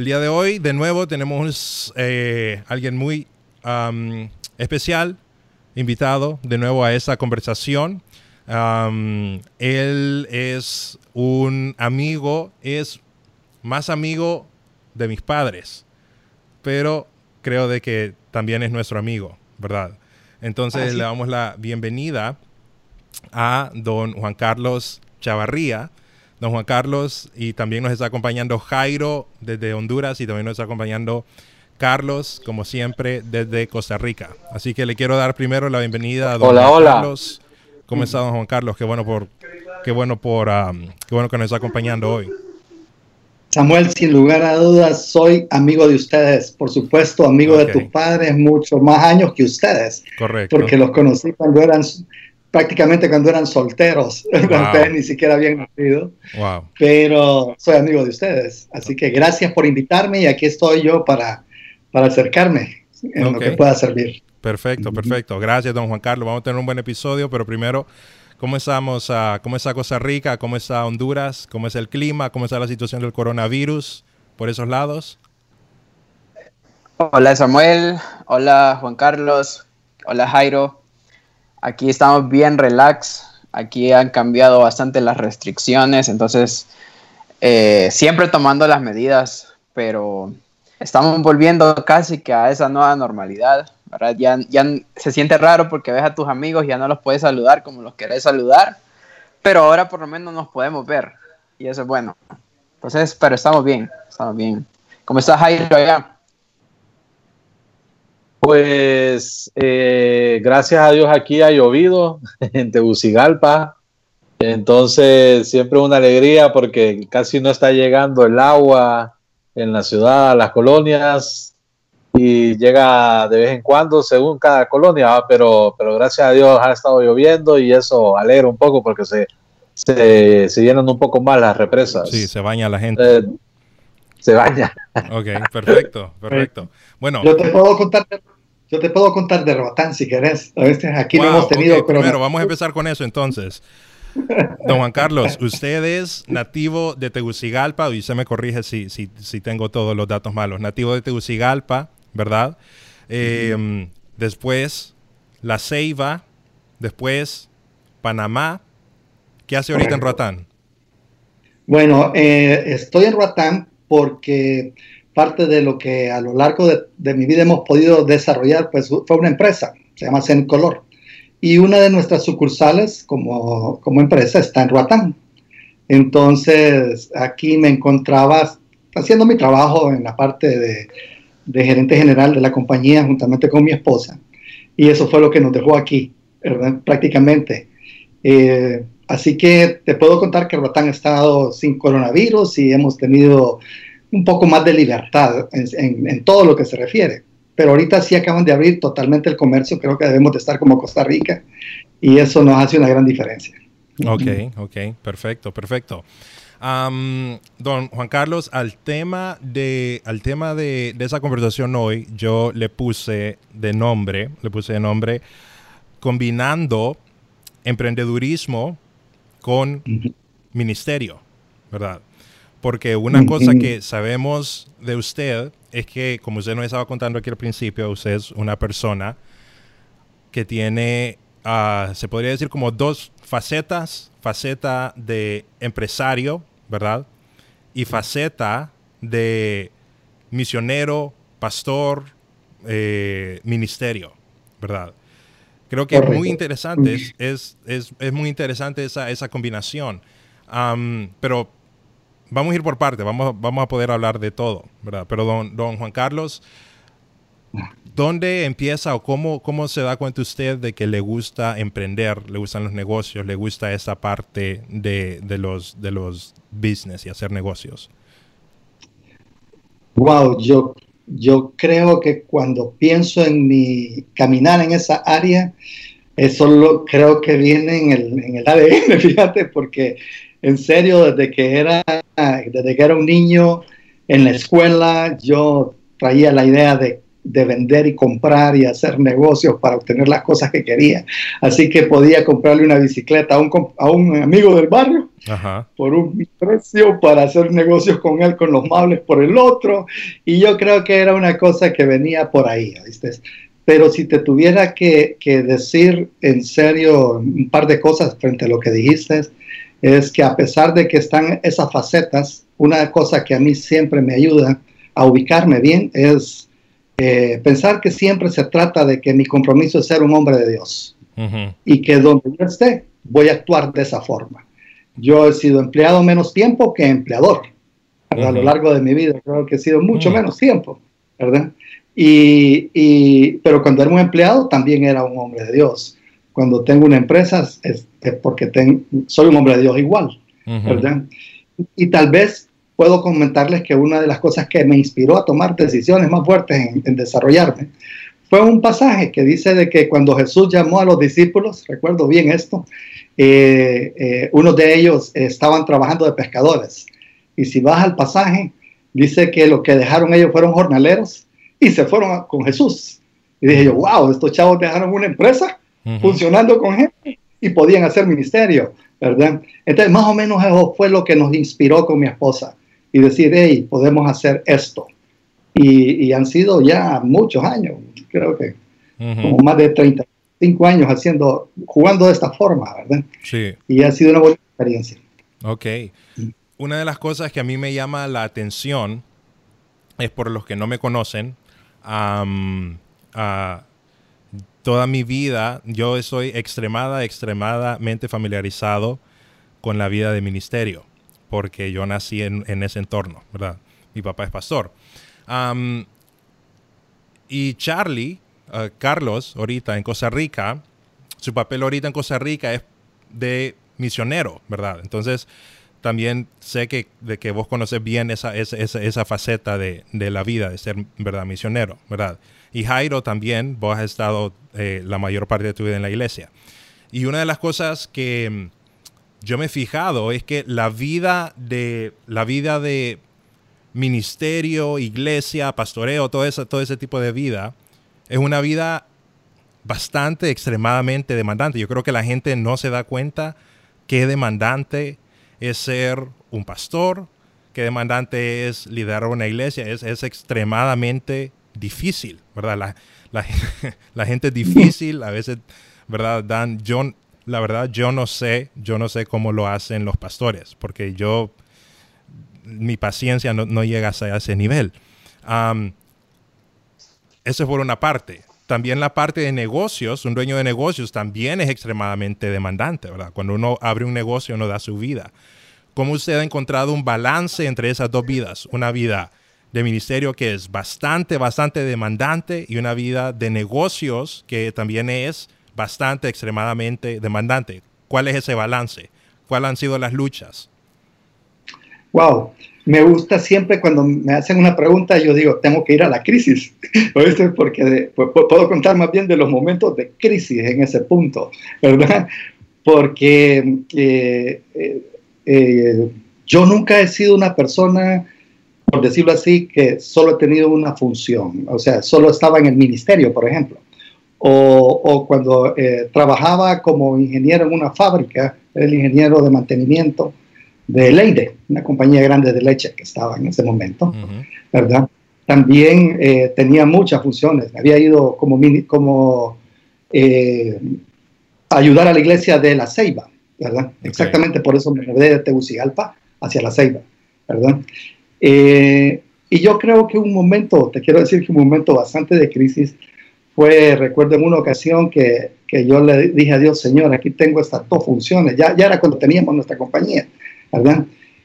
El día de hoy, de nuevo, tenemos eh, alguien muy especial, invitado de nuevo a esta conversación. él es un amigo, es más amigo de mis padres, pero creo de que también es nuestro amigo, ¿verdad? Entonces le damos la bienvenida a don Juan Carlos Chavarría don Juan Carlos y también nos está acompañando Jairo desde Honduras y también nos está acompañando Carlos, como siempre, desde Costa Rica. Así que le quiero dar primero la bienvenida a don Juan Carlos. ¿Cómo está don Juan Carlos? Qué bueno por, qué bueno por, um, qué bueno que nos está acompañando hoy. Samuel, sin lugar a dudas, soy amigo de ustedes, por supuesto, amigo de tus padres, muchos más años que ustedes. Correcto. Porque los conocí cuando eran prácticamente cuando eran solteros, cuando ustedes ni siquiera habían nacido. Wow. Pero soy amigo de ustedes. Así que gracias por invitarme y aquí estoy yo para, para acercarme en lo que pueda servir. Perfecto, perfecto. Gracias, don Juan Carlos. Vamos a tener un buen episodio, pero primero, ¿cómo estamos? Uh, ¿Cómo está Costa Rica? ¿Cómo está Honduras? ¿Cómo es el clima? ¿Cómo está la situación del coronavirus por esos lados? Hola Samuel, hola Juan Carlos, hola Jairo. Aquí estamos bien relax. Aquí han cambiado bastante las restricciones, entonces eh, siempre tomando las medidas, pero estamos volviendo casi que a esa nueva normalidad. Ya, se siente raro porque ves a tus amigos y ya no los puedes saludar como los querés saludar, pero ahora por lo menos nos podemos ver y eso es bueno. Entonces, pero estamos bien, estamos bien. ¿Cómo estás, Jairo? Pues eh, gracias a Dios aquí ha llovido en Tegucigalpa. Entonces siempre una alegría porque casi no está llegando el agua en la ciudad, a las colonias y llega de vez en cuando según cada colonia, pero, pero gracias a Dios ha estado lloviendo y eso alegra un poco porque se, se, llenan un poco más las represas. Sí, se baña la gente. Eh, se baña. Ok, perfecto, perfecto. Bueno. Yo te puedo contar yo te puedo contar de Roatán si querés. A veces aquí no hemos tenido. Primero, vamos a empezar con eso entonces. Don Juan Carlos, usted es nativo de Tegucigalpa, y usted me corrige si, si, si tengo todos los datos malos. Nativo de Tegucigalpa, ¿verdad? Em, después La Ceiba, después Panamá. ¿Qué hace ahorita en Roatán? Bueno, eh, estoy en Roatán porque parte de lo que a lo largo de, mi vida hemos podido desarrollar, pues fue una empresa, se llama Color. Y una de nuestras sucursales como, empresa está en Roatán. Entonces, aquí me encontraba haciendo mi trabajo en la parte de, de gerente general de la compañía juntamente con mi esposa. Y eso fue lo que nos dejó aquí, prácticamente. Eh, así que te puedo contar que Roatán ha estado sin coronavirus y hemos tenido un poco más de libertad en, todo lo que se refiere. Pero ahorita sí acaban de abrir totalmente el comercio, creo que debemos de estar como Costa Rica y eso nos hace una gran diferencia. Ok, ok, perfecto, perfecto. don Juan Carlos, al tema de, al tema de, esa conversación hoy, yo le puse de nombre, le puse de nombre combinando emprendedurismo con ministerio, ¿verdad? Porque una cosa que sabemos de usted es que, como usted nos estaba contando aquí al principio, usted es una persona que tiene, ah, se podría decir como dos facetas, faceta de empresario, ¿verdad? Y faceta de misionero, pastor, eh, ministerio, ¿verdad? Creo que es muy interesante, es, es, es, muy interesante esa, esa combinación. pero vamos a ir por parte, vamos, vamos a poder hablar de todo, ¿verdad? Pero don, don Juan Carlos, ¿dónde empieza o cómo, cómo se da cuenta usted de que le gusta emprender, le gustan los negocios, le gusta esa parte de, de los, de los business y hacer negocios? Wow, yo, yo creo que cuando pienso en mi caminar en esa área, eso lo, creo que viene en el, en el ADN, fíjate, porque en serio, desde que era, desde que era un niño en la escuela, yo traía la idea de, de vender y comprar y hacer negocios para obtener las cosas que quería. Así que podía comprarle una bicicleta a un, a un amigo del barrio por un precio para hacer negocios con él con los muebles por el otro. Y yo creo que era una cosa que venía por ahí. ¿viste? Pero si te tuviera que, que decir en serio un par de cosas frente a lo que dijiste, es que a pesar de que están esas facetas, una cosa que a mí siempre me ayuda a ubicarme bien es eh, pensar que siempre se trata de que mi compromiso es ser un hombre de Dios y que donde yo esté voy a actuar de esa forma. Yo he sido empleado menos tiempo que empleador a lo largo de mi vida. Creo que he sido mucho menos tiempo, ¿verdad? Y, pero cuando era un empleado también era un hombre de Dios. Cuando tengo una empresa es, porque soy un hombre de Dios igual, ¿verdad? Y tal vez puedo comentarles que una de las cosas que me inspiró a tomar decisiones más fuertes en, desarrollarme fue un pasaje que dice de que cuando Jesús llamó a los discípulos, recuerdo bien esto, eh, eh, uno de ellos estaban trabajando de pescadores. Y si vas al pasaje, dice que lo que dejaron ellos fueron jornaleros y se fueron con Jesús. Y dije yo, wow, estos chavos dejaron una empresa funcionando con gente y podían hacer ministerio, ¿verdad? Entonces, más o menos eso fue lo que nos inspiró con mi esposa y decir, hey, podemos hacer esto. Y, han sido ya muchos años, creo que como más de 35 años haciendo, jugando de esta forma, ¿verdad? Sí. Y ha sido una buena experiencia. Ok. Una de las cosas que a mí me llama la atención es por los que no me conocen, toda mi vida yo soy extremada, extremadamente familiarizado con la vida de ministerio porque yo nací en, ese entorno, ¿verdad? Mi papá es pastor. y Charlie, uh, Carlos, ahorita en Costa Rica, su papel ahorita en Costa Rica es de misionero, ¿verdad? Entonces, también sé que, de que vos conoces bien esa, esa, esa, faceta de, de, la vida, de ser, ¿verdad? Misionero, ¿verdad? Y Jairo también, vos has estado eh, la mayor parte de tu vida en la iglesia. Y una de las cosas que yo me he fijado es que la vida de, la vida de ministerio, iglesia, pastoreo, todo, eso, todo ese tipo de vida, es una vida bastante, extremadamente demandante. Yo creo que la gente no se da cuenta qué demandante es ser un pastor, qué demandante es liderar una iglesia. Es, es extremadamente difícil, ¿verdad? La, la, gente es difícil, a veces, ¿verdad? Dan, John, la verdad yo no sé, yo no sé cómo lo hacen los pastores, porque yo, mi paciencia no, llega a ese nivel. eso es por una parte. También la parte de negocios, un dueño de negocios también es extremadamente demandante, ¿verdad? Cuando uno abre un negocio, uno da su vida. ¿Cómo usted ha encontrado un balance entre esas dos vidas? Una vida de ministerio que es bastante, bastante demandante y una vida de negocios que también es bastante, extremadamente demandante. ¿Cuál es ese balance? ¿Cuáles han sido las luchas? Wow, me gusta siempre cuando me hacen una pregunta, yo digo, tengo que ir a la crisis, porque puedo contar más bien de los momentos de crisis en ese punto, ¿verdad? Porque eh, eh, eh, yo nunca he sido una persona, por decirlo así, que solo he tenido una función, o sea, solo estaba en el ministerio, por ejemplo. O, cuando trabajaba como ingeniero en una fábrica, el ingeniero de mantenimiento de Leide, una compañía grande de leche que estaba en ese momento, ¿verdad? También eh, tenía muchas funciones. Había ido como, como eh, ayudar a la iglesia de La Ceiba, ¿verdad? Exactamente por eso me mudé de Tegucigalpa hacia La Ceiba, ¿verdad? y yo creo que un momento, te quiero decir que un momento bastante de crisis fue, recuerdo en una ocasión que, que, yo le dije a Dios, Señor, aquí tengo estas dos funciones, ya, ya era cuando teníamos nuestra compañía, ¿verdad?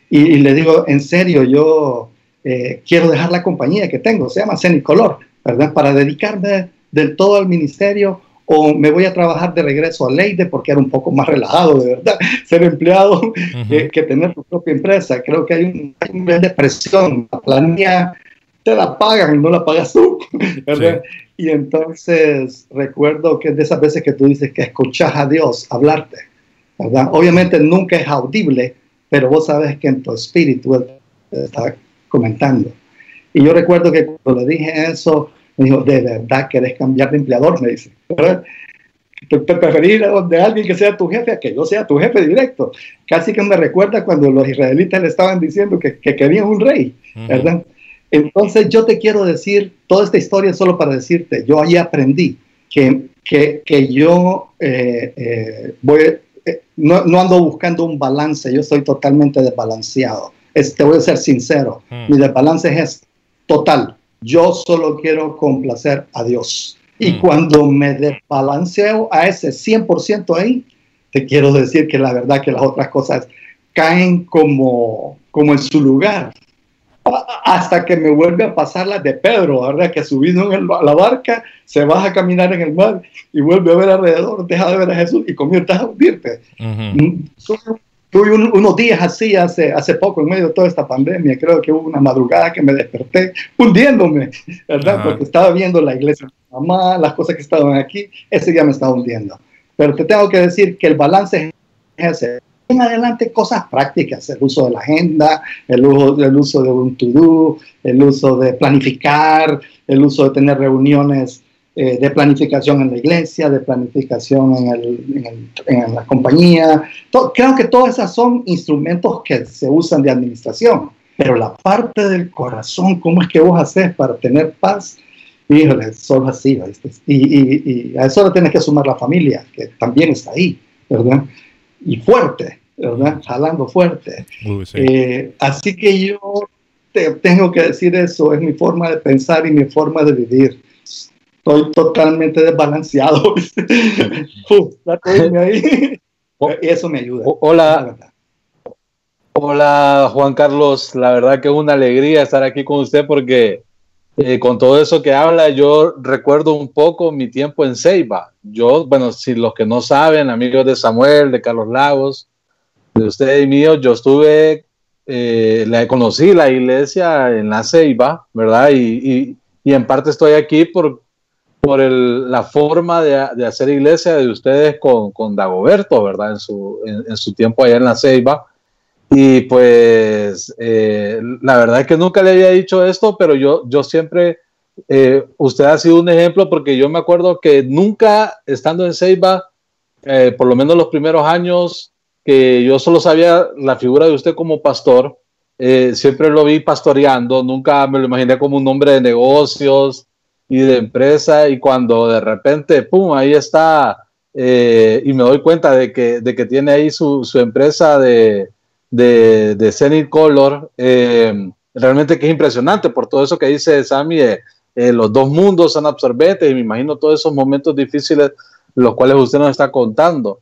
Y, le digo, en serio, yo eh, quiero dejar la compañía que tengo, se llama Cenicolor, ¿verdad? Para dedicarme del todo al ministerio o me voy a trabajar de regreso a Leide porque era un poco más relajado, de verdad, ser empleado que, tener tu propia empresa. Creo que hay un, hay un nivel de presión, la planilla te la pagan y no la pagas tú, ¿verdad? Y entonces recuerdo que es de esas veces que tú dices que escuchas a Dios hablarte, ¿verdad? Obviamente nunca es audible, pero vos sabes que en tu espíritu Él te está comentando. Y yo recuerdo que cuando le dije eso, Me dijo, ¿de verdad querés cambiar de empleador? Me dice. Preferir de alguien que sea tu jefe a que yo sea tu jefe directo. Casi que me recuerda cuando los israelitas le estaban diciendo que, que querían un rey, ¿verdad? Entonces yo te quiero decir, toda esta historia solo para decirte, yo ahí aprendí que, que, que yo eh, eh, voy, no, no, ando buscando un balance, yo estoy totalmente desbalanceado. te voy a ser sincero, mi desbalance es total. Yo solo quiero complacer a Dios. Y cuando me desbalanceo a ese 100% ahí, te quiero decir que la verdad que las otras cosas caen como, como en su lugar hasta que me vuelve a pasar la de Pedro, ¿verdad? Que subido en la barca, se baja a caminar en el mar y vuelve a ver alrededor, deja de ver a Jesús y comienza a hundirte. Mm, tuve unos días así hace, hace poco, en medio de toda esta pandemia, creo que hubo una madrugada que me desperté hundiéndome, ¿verdad? Porque estaba viendo la iglesia de mamá, las cosas que estaban aquí, ese día me estaba hundiendo. Pero te tengo que decir que el balance es ese en adelante cosas prácticas, el uso de la agenda, el uso, el uso de un to-do, el uso de planificar, el uso de tener reuniones eh, de planificación en la iglesia, de planificación en, el, en, la compañía. creo que todas esas son instrumentos que se usan de administración, pero la parte del corazón, ¿cómo es que vos haces para tener paz? Híjole, solo así, y, y, y, a eso le tienes que sumar la familia, que también está ahí, ¿verdad? y fuerte, ¿verdad? Jalando fuerte. Eh, así que yo te, tengo que decir eso, es mi forma de pensar y mi forma de vivir. Estoy totalmente desbalanceado. ahí. y eso me ayuda. Hola. Hola Juan Carlos, la verdad que es una alegría estar aquí con usted porque eh, con todo eso que habla, yo recuerdo un poco mi tiempo en Ceiba. Yo, bueno, si los que no saben, amigos de Samuel, de Carlos Lagos, de usted y mío, yo estuve, eh, la conocí la iglesia en la Ceiba, ¿verdad? Y, y, en parte estoy aquí por, por el, la forma de, de, hacer iglesia de ustedes con, con Dagoberto, ¿verdad? En su, en su tiempo allá en la Ceiba y pues eh, la verdad es que nunca le había dicho esto, pero yo, yo siempre, eh, usted ha sido un ejemplo porque yo me acuerdo que nunca estando en Ceiba, eh, por lo menos los primeros años, que yo solo sabía la figura de usted como pastor, siempre lo vi pastoreando, nunca me lo imaginé como un hombre de negocios y de empresa y cuando de repente, ¡pum!, ahí está y me doy cuenta de que, de que tiene ahí su, su empresa de de, de Zenith Color, eh, realmente que es impresionante por todo eso que dice Sammy, eh, eh, los dos mundos son absorbentes y me imagino todos esos momentos difíciles los cuales usted nos está contando.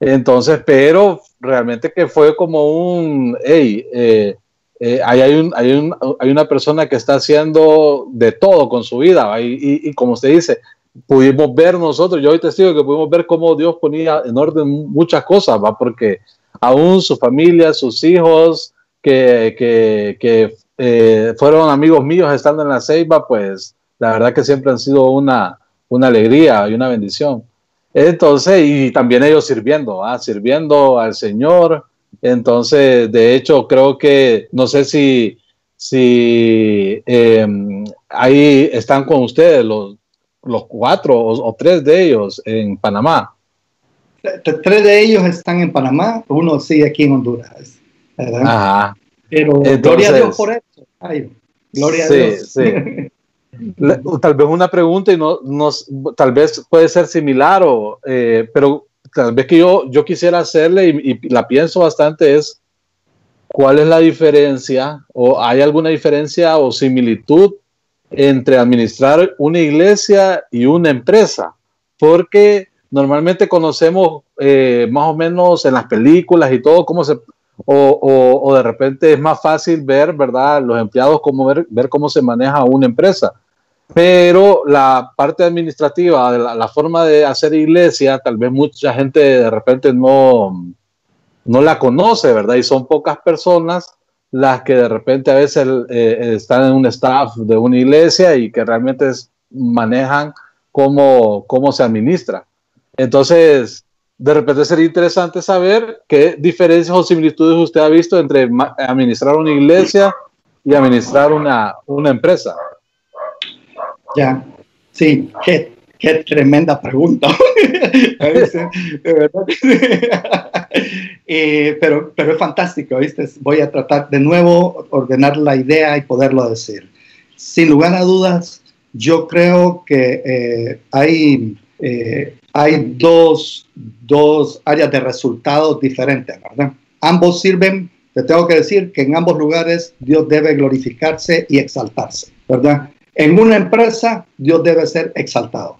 Entonces, pero realmente que fue como un, hey, hay, hay, un, hay, un, hay, una persona que está haciendo de todo con su vida y, como usted dice, pudimos ver nosotros, yo hoy testigo que pudimos ver cómo Dios ponía en orden muchas cosas, ¿va? porque aún su familia, sus hijos, que, que, que eh, fueron amigos míos estando en la Ceiba, pues la verdad que siempre han sido una, una alegría y una bendición. Entonces, y también ellos sirviendo, ¿ah? sirviendo al Señor. Entonces, de hecho, creo que, no sé si, si em, ahí están con ustedes los, los cuatro o, o, tres de ellos en Panamá. Tres de ellos están en Panamá, uno sigue aquí en Honduras. ¿verdad? Pero gloria a Dios por eso. Ay, gloria a Dios. Sí. tal vez una pregunta y no, no, tal vez puede ser similar, o, eh, pero tal vez que yo, yo quisiera hacerle y, y, la pienso bastante es cuál es la diferencia o hay alguna diferencia o similitud entre administrar una iglesia y una empresa, porque normalmente conocemos eh, más o menos en las películas y todo cómo se, o, o, o, de repente es más fácil ver, ¿verdad? Los empleados, cómo ver, ver cómo se maneja una empresa. Pero la parte administrativa, la, la, forma de hacer iglesia, tal vez mucha gente de repente no, no la conoce, ¿verdad? Y son pocas personas las que de repente a veces eh, están en un staff de una iglesia y que realmente es, manejan cómo, cómo se administra. Entonces, de repente sería interesante saber qué diferencias o similitudes usted ha visto entre administrar una iglesia y administrar una, una empresa. Ya, Sí, qué, qué tremenda pregunta. Eh, pero, pero es fantástico, ¿viste? Voy a tratar de nuevo ordenar la idea y poderlo decir. Sin lugar a dudas, yo creo que eh, hay, eh, hay dos, dos áreas de resultados diferentes, ¿verdad? Ambos sirven, te tengo que decir que en ambos lugares Dios debe glorificarse y exaltarse, ¿verdad? En una empresa Dios debe ser exaltado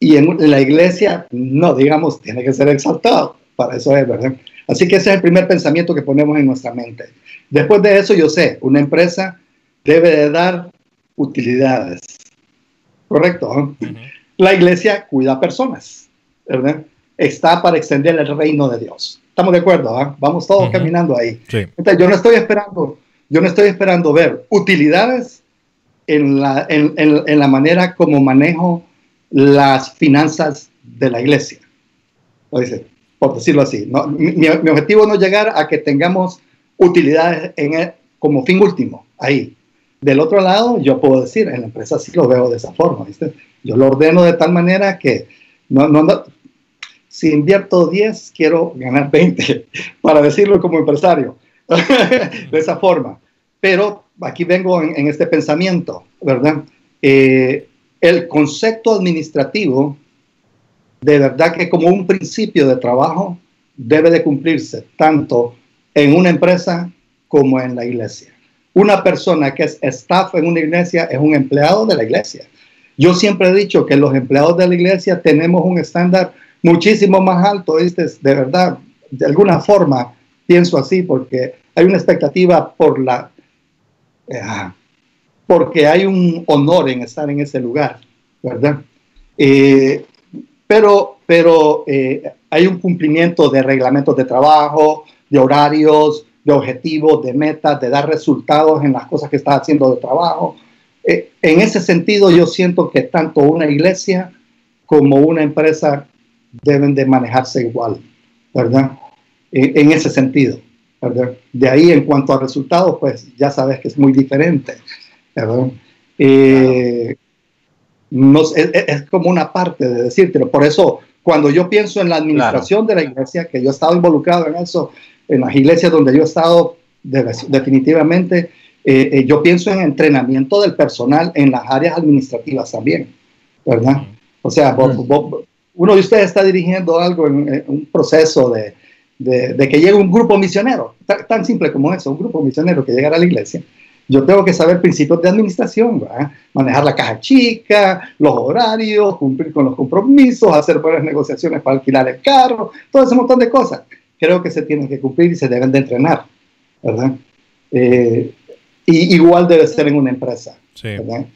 y en la iglesia no, digamos, tiene que ser exaltado. Para eso es, ¿verdad? Así que ese es el primer pensamiento que ponemos en nuestra mente. Después de eso, yo sé, una empresa debe de dar utilidades. ¿Correcto? La iglesia cuida personas, ¿verdad? Está para extender el reino de Dios. ¿Estamos de acuerdo? ¿ah? Vamos todos caminando ahí. Entonces, yo no estoy esperando, yo no estoy esperando ver utilidades en la, en, en la manera como manejo las finanzas de la iglesia. por decirlo así. mi, objetivo no es llegar a que tengamos utilidades en como fin último, ahí. Del otro lado, yo puedo decir, en la empresa sí lo veo de esa forma. Yo lo ordeno de tal manera que no, no, si invierto 10, quiero ganar 20, para decirlo como empresario, de esa forma. Pero aquí vengo en, este pensamiento, ¿verdad? Eh, el concepto administrativo, de verdad que como un principio de trabajo, debe de cumplirse tanto en una empresa como en la iglesia. Una persona que es staff en una iglesia es un empleado de la iglesia. Yo siempre he dicho que los empleados de la iglesia tenemos un estándar muchísimo más alto, ¿viste? de verdad, de alguna forma pienso así porque hay una expectativa por la, eh, porque hay un honor en estar en ese lugar, ¿verdad? Eh, pero pero eh, hay un cumplimiento de reglamentos de trabajo, de horarios, de objetivos, de metas, de dar resultados en las cosas que estás haciendo de trabajo. Eh, en ese sentido, yo siento que tanto una iglesia como una empresa deben de manejarse igual, ¿verdad? en ese sentido, ¿verdad? De ahí, en cuanto a resultados, pues ya sabes que es muy diferente. Eh, es, como una parte de decírtelo. Por eso, cuando yo pienso en la administración de la iglesia, que yo he estado involucrado en eso, en las iglesias donde yo he estado definitivamente, eh, eh, yo pienso en entrenamiento del personal en las áreas administrativas también, ¿verdad? O sea, uno de ustedes está dirigiendo algo en, un proceso de, de, que llegue un grupo misionero, tan, tan, simple como eso, un grupo misionero que llega a la iglesia yo tengo que saber principios de administración, manejar la caja chica, los horarios, cumplir con los compromisos, hacer buenas negociaciones para alquilar el carro, todo ese montón de cosas. Creo que se tienen que cumplir y se deben de entrenar, ¿verdad? Eh, y igual debe ser en una empresa,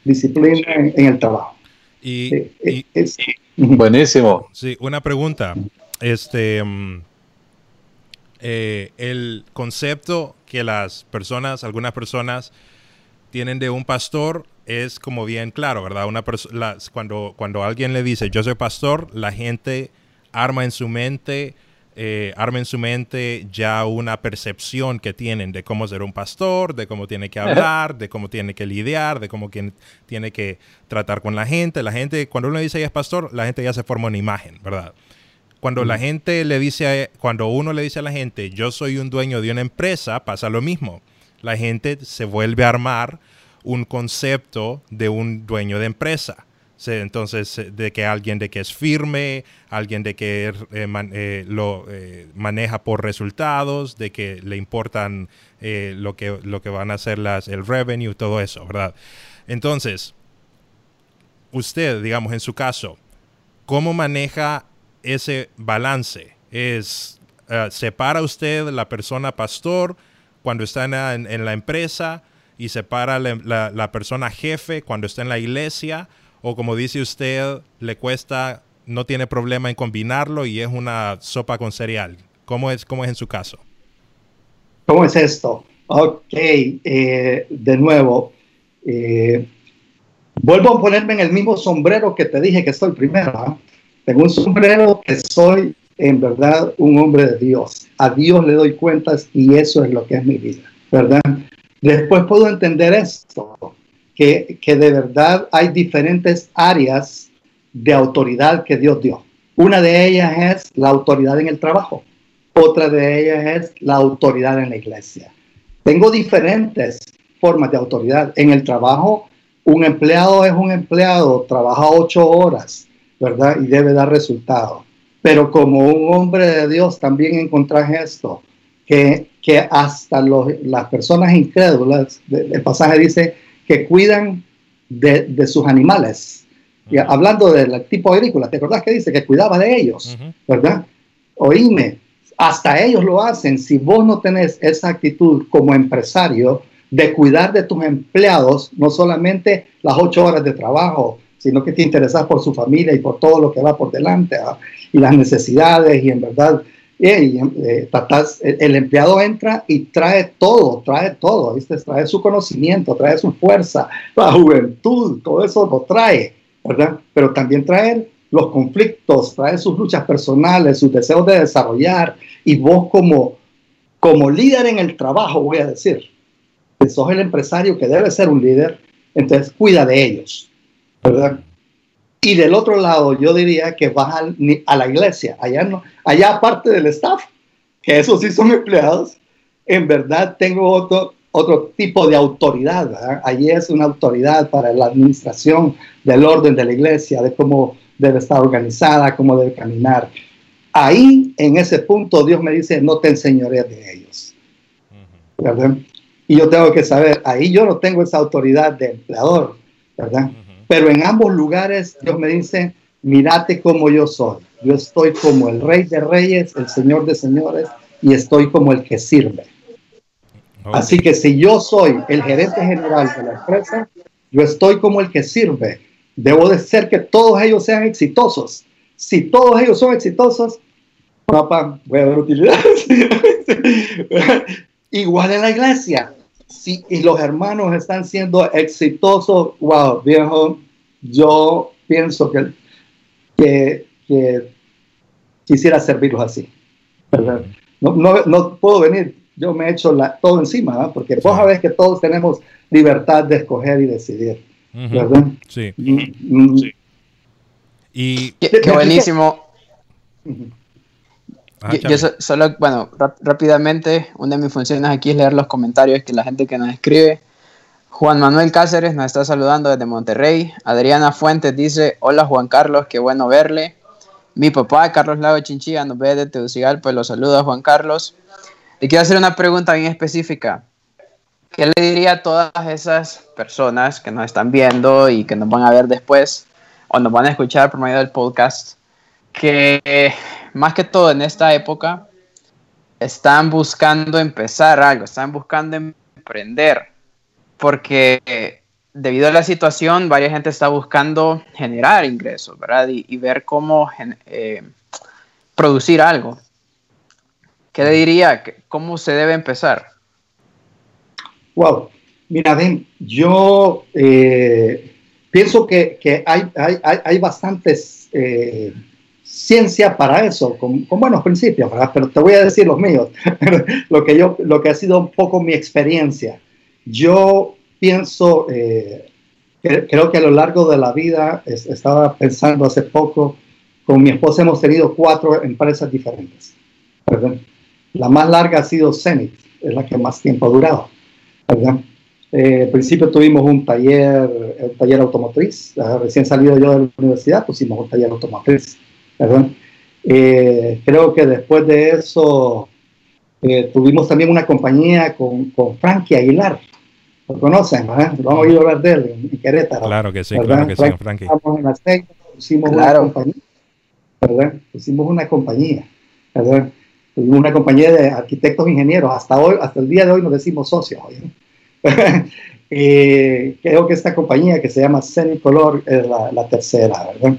Disciplina en, el trabajo. Y, buenísimo. Sí, una pregunta. Este, mm, eh, el concepto que las personas, algunas personas tienen de un pastor es como bien claro, ¿verdad? Una cuando, cuando alguien le dice yo soy pastor, la gente arma en su mente, eh, arma en su mente ya una percepción que tienen de cómo ser un pastor, de cómo tiene que hablar, de cómo tiene que lidiar, de cómo tiene que tratar con la gente. La gente, cuando uno dice ya es pastor, la gente ya se forma una imagen, ¿verdad? Cuando la gente le dice, cuando uno le dice a la gente, yo soy un dueño de una empresa, pasa lo mismo. La gente se vuelve a armar un concepto de un dueño de empresa. Entonces, de que alguien de que es firme, alguien de que eh, eh, lo eh, maneja por resultados, de que le importan lo, que, lo que van a hacer las, el revenue, todo eso, ¿verdad? Entonces, usted, digamos, en su caso, ¿cómo maneja ese balance? Es, uh, ¿Separa usted la persona pastor cuando está en la, empresa y separa la, persona jefe cuando está en la iglesia? ¿O como dice usted, le cuesta, no tiene problema en combinarlo y es una sopa con cereal? ¿Cómo es, cómo es en su caso? ¿Cómo es esto? Ok, eh, de nuevo, eh, vuelvo a ponerme en el mismo sombrero que te dije que estoy primero. ¿ah? Tengo un sombrero que soy en verdad un hombre de Dios. A Dios le doy cuentas y eso es lo que es mi vida, ¿verdad? Después puedo entender esto, que, que de verdad hay diferentes áreas de autoridad que Dios dio. Una de ellas es la autoridad en el trabajo. Otra de ellas es la autoridad en la iglesia. Tengo diferentes formas de autoridad. En el trabajo, un empleado es un empleado, trabaja ocho horas, ¿verdad? Y debe dar resultado. Pero como un hombre de Dios también encontrás esto, que, que hasta las personas incrédulas, el pasaje dice que cuidan de, de sus animales. Y hablando del tipo agrícola, ¿te acordás que dice que cuidaba de ellos? ¿Verdad? Oíme, hasta ellos lo hacen. Si vos no tenés esa actitud como empresario de cuidar de tus empleados, no solamente las ocho horas de trabajo, sino que te interesas por su familia y por todo lo que va por delante ¿ah? y las necesidades y en verdad eh, eh, el empleado entra y trae todo, trae todo, ¿viste? trae su conocimiento, trae su fuerza, la juventud, todo eso lo trae, ¿verdad? Pero también trae los conflictos, trae sus luchas personales, sus deseos de desarrollar, y vos como, como líder en el trabajo, voy a decir, que sos el empresario que debe ser un líder, entonces cuida de ellos, ¿verdad? Y del otro lado, yo diría que vas a, la iglesia, allá, no, allá aparte del staff, que esos sí son empleados, en verdad tengo otro, otro tipo de autoridad. ¿verdad? Allí es una autoridad para la administración del orden de la iglesia, de cómo debe estar organizada, cómo debe caminar. Ahí, en ese punto, Dios me dice, no te enseñaré de ellos. ¿verdad? Y yo tengo que saber, ahí yo no tengo esa autoridad de empleador, ¿verdad? Pero en ambos lugares Dios me dice, mírate como yo soy. Yo estoy como el rey de reyes, el señor de señores, y estoy como el que sirve. Así que si yo soy el gerente general de la empresa, yo estoy como el que sirve Debo de ser que todos ellos sean exitosos. Si todos ellos son exitosos, papá, voy a ver utilidades. Igual en la iglesia. Si y los hermanos están siendo exitosos, wow, viejo, yo pienso que, que, quisiera servirlos así. No, no, no, puedo venir, yo me he hecho la, todo encima, porque vos sabés que todos tenemos libertad de escoger y decidir. ¿verdad? Sí. Y qué, buenísimo. Ah, yo, solo, bueno, rápidamente, una de mis funciones aquí es leer los comentarios que la gente que nos escribe. Juan Manuel Cáceres nos está saludando desde Monterrey. Adriana Fuentes dice, hola Juan Carlos, qué bueno verle. Mi papá, Carlos Lago Chinchilla, nos ve de Tegucigalpa, lo saluda Juan Carlos. Le quiero hacer una pregunta bien específica. ¿Qué le diría a todas esas personas que nos están viendo y que nos van a ver después o nos van a escuchar por medio del podcast que más que todo en esta época están buscando empezar algo, están buscando emprender porque debido a la situación varias gente está buscando generar ingresos, ¿verdad? Y, ver cómo eh, producir algo. ¿Qué le diría? ¿Cómo se debe empezar? Wow, mira, yo eh, pienso que, que hay, hay, hay, bastantes eh, ciencia para eso, con, buenos principios, ¿verdad? Pero te voy a decir los míos, lo, que yo, lo que ha sido un poco mi experiencia. Yo pienso, eh, creo que a lo largo de la vida, estaba pensando hace poco, con mi esposa hemos tenido cuatro empresas diferentes. ¿verdad? La más larga ha sido Zenith, es la que más tiempo ha durado. Eh, al principio tuvimos un taller, un taller automotriz, recién salido yo de la universidad pusimos un taller automotriz, eh, creo que después de eso eh, tuvimos también una compañía con, con Frankie Aguilar, lo conocen, ¿verdad? Lo han oído hablar de él en, Querétaro. Claro que sí, claro que sí, Frankie. Estamos en aceite, pusimos una compañía, ¿verdad? Pusimos una compañía, ¿verdad? una compañía de arquitectos e ingenieros. Hasta hoy, hasta el día de hoy nos decimos socios. eh, creo que esta compañía que se llama Semicolor es la, tercera, ¿verdad?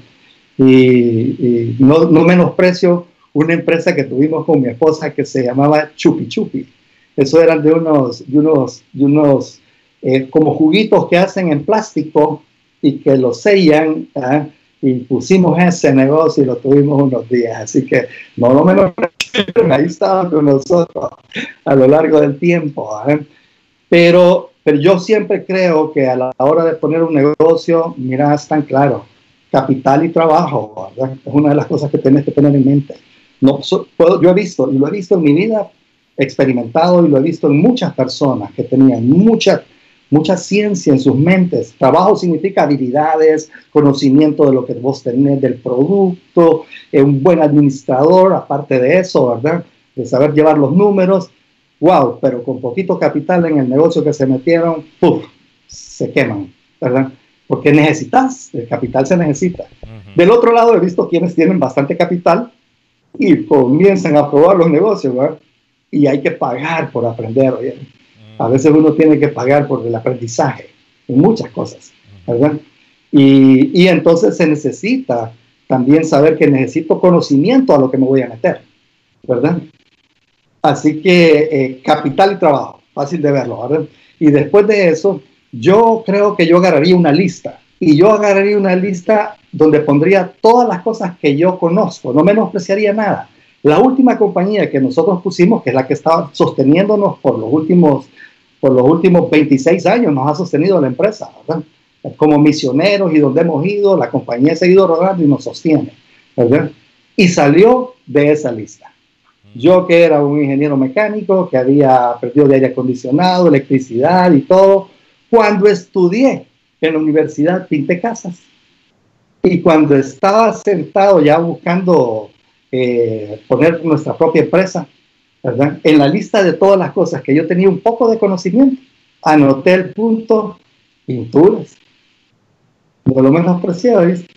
Y, no, no, menosprecio una empresa que tuvimos con mi esposa que se llamaba Chupi Chupi. Eso eran de unos, de unos, de unos eh, como juguitos que hacen en plástico y que los sellan. ¿ah? Y pusimos ese negocio y lo tuvimos unos días. Así que no lo menosprecio ahí estaban con nosotros a lo largo del tiempo. ¿eh? Pero Pero yo siempre creo que a la hora de poner un negocio, mira, es tan claro, capital y trabajo, ¿verdad? Es una de las cosas que tienes que tener en mente. No, puedo, yo he visto, y lo he visto en mi vida, experimentado y lo he visto en muchas personas que tenían mucha, mucha ciencia en sus mentes. Trabajo significa habilidades, conocimiento de lo que vos tenés del producto, eh, un buen administrador, aparte de eso, ¿verdad? De saber llevar los números wow, pero con poquito capital en el negocio que se metieron, ¡puf! se queman, ¿verdad? Porque necesitas, el capital se necesita. Del otro lado he visto quienes tienen bastante capital y comienzan a probar los negocios, ¿verdad? Y hay que pagar por aprender, A veces uno tiene que pagar por el aprendizaje en muchas cosas, ¿verdad? Y, y entonces se necesita también saber que necesito conocimiento a lo que me voy a meter, ¿verdad? Así que eh, capital y trabajo, fácil de verlo, ¿verdad? Y después de eso, yo creo que yo agarraría una lista. Y yo agarraría una lista donde pondría todas las cosas que yo conozco, no menospreciaría nada. La última compañía que nosotros pusimos, que es la que estaba sosteniéndonos por los últimos, por los últimos 26 años, nos ha sostenido la empresa, ¿verdad? Como misioneros y donde hemos ido, la compañía ha seguido rodando y nos sostiene, ¿verdad? Y salió de esa lista. Yo que era un ingeniero mecánico, que había aprendido de aire acondicionado, electricidad y todo, cuando estudié en la universidad pinté casas. Y cuando estaba sentado ya buscando eh, poner nuestra propia empresa, ¿verdad? En la lista de todas las cosas que yo tenía un poco de conocimiento, anoté el punto pinturas. No lo menos preciado, ¿viste?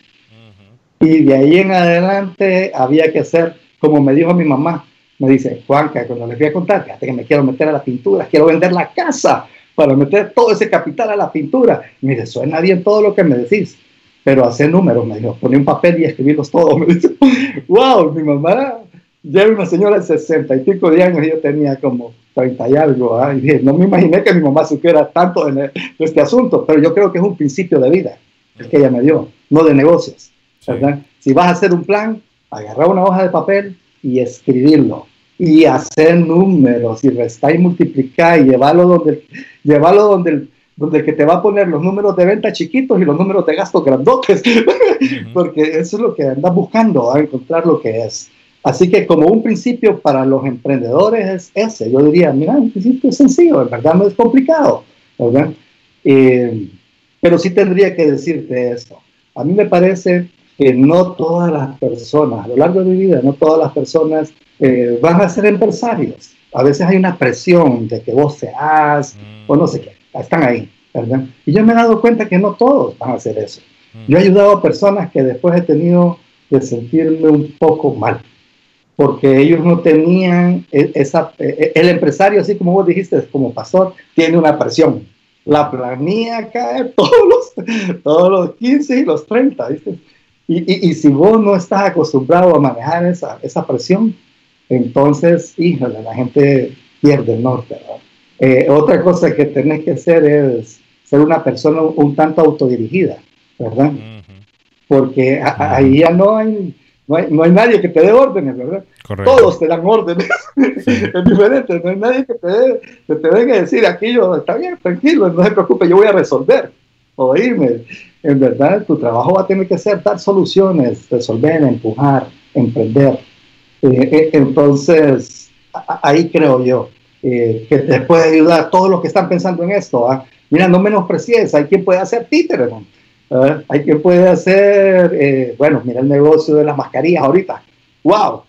Y de ahí en adelante había que hacer, como me dijo mi mamá, me dice, Juanca, cuando les voy a contar, fíjate que me quiero meter a la pintura, quiero vender la casa para meter todo ese capital a la pintura. Y me dice, suena bien todo lo que me decís, pero hace números, me dijo, poné un papel y escribirlos todos. Me dice, wow, mi mamá ya era una señora de 60 y pico de años y yo tenía como 30 y algo. ¿ah? Y dije, no me imaginé que mi mamá supiera tanto de, este asunto, pero yo creo que es un principio de vida el que ella me dio, no de negocios. ¿verdad? Si vas a hacer un plan, agarra una hoja de papel, y escribirlo y hacer números y restar y multiplicar y llevarlo donde, llevarlo donde el, donde que te va a poner los números de venta chiquitos y los números de gasto grandotes, porque eso es lo que andas buscando, a encontrar lo que es. Así que como un principio para los emprendedores es ese, yo diría, mira, un principio es sencillo, en verdad no es complicado, ¿verdad? Eh, pero sí tendría que decirte eso. A mí me parece que no todas las personas, a lo largo de mi vida, no todas las personas eh, van a ser empresarios. A veces hay una presión de que vos seas, o no sé qué, están ahí, ¿verdad? Y yo me he dado cuenta que no todos van a hacer eso. Yo he ayudado a personas que después he tenido de sentirme un poco mal, porque ellos no tenían e, esa, e, e, el empresario, así como vos dijiste, como pastor, tiene una presión. La planilla cae todos los, todos los 15 y los 30, ¿viste? Y, y, si vos no estás acostumbrado a manejar esa, esa presión, entonces, híjole, la gente pierde el norte. Eh, otra cosa que tenés que hacer es ser una persona un, tanto autodirigida, ¿verdad? Porque ahí ya no hay, no hay, no hay, nadie que te dé órdenes, ¿verdad? Todos te dan órdenes. es diferente, no hay nadie que te, dé, que te venga a decir aquello, está bien, tranquilo, no se preocupe, yo voy a resolver. Oírme, en verdad tu trabajo va a tener que ser dar soluciones, resolver, empujar, emprender. Eh, eh, entonces, ahí creo yo eh, que te puede ayudar todos los que están pensando en esto. ¿ah? Mira, no menosprecies, hay quien puede hacer títeres, ¿Ah? hay quien puede hacer, bueno, mira el negocio de las mascarillas ahorita. ¡Wow!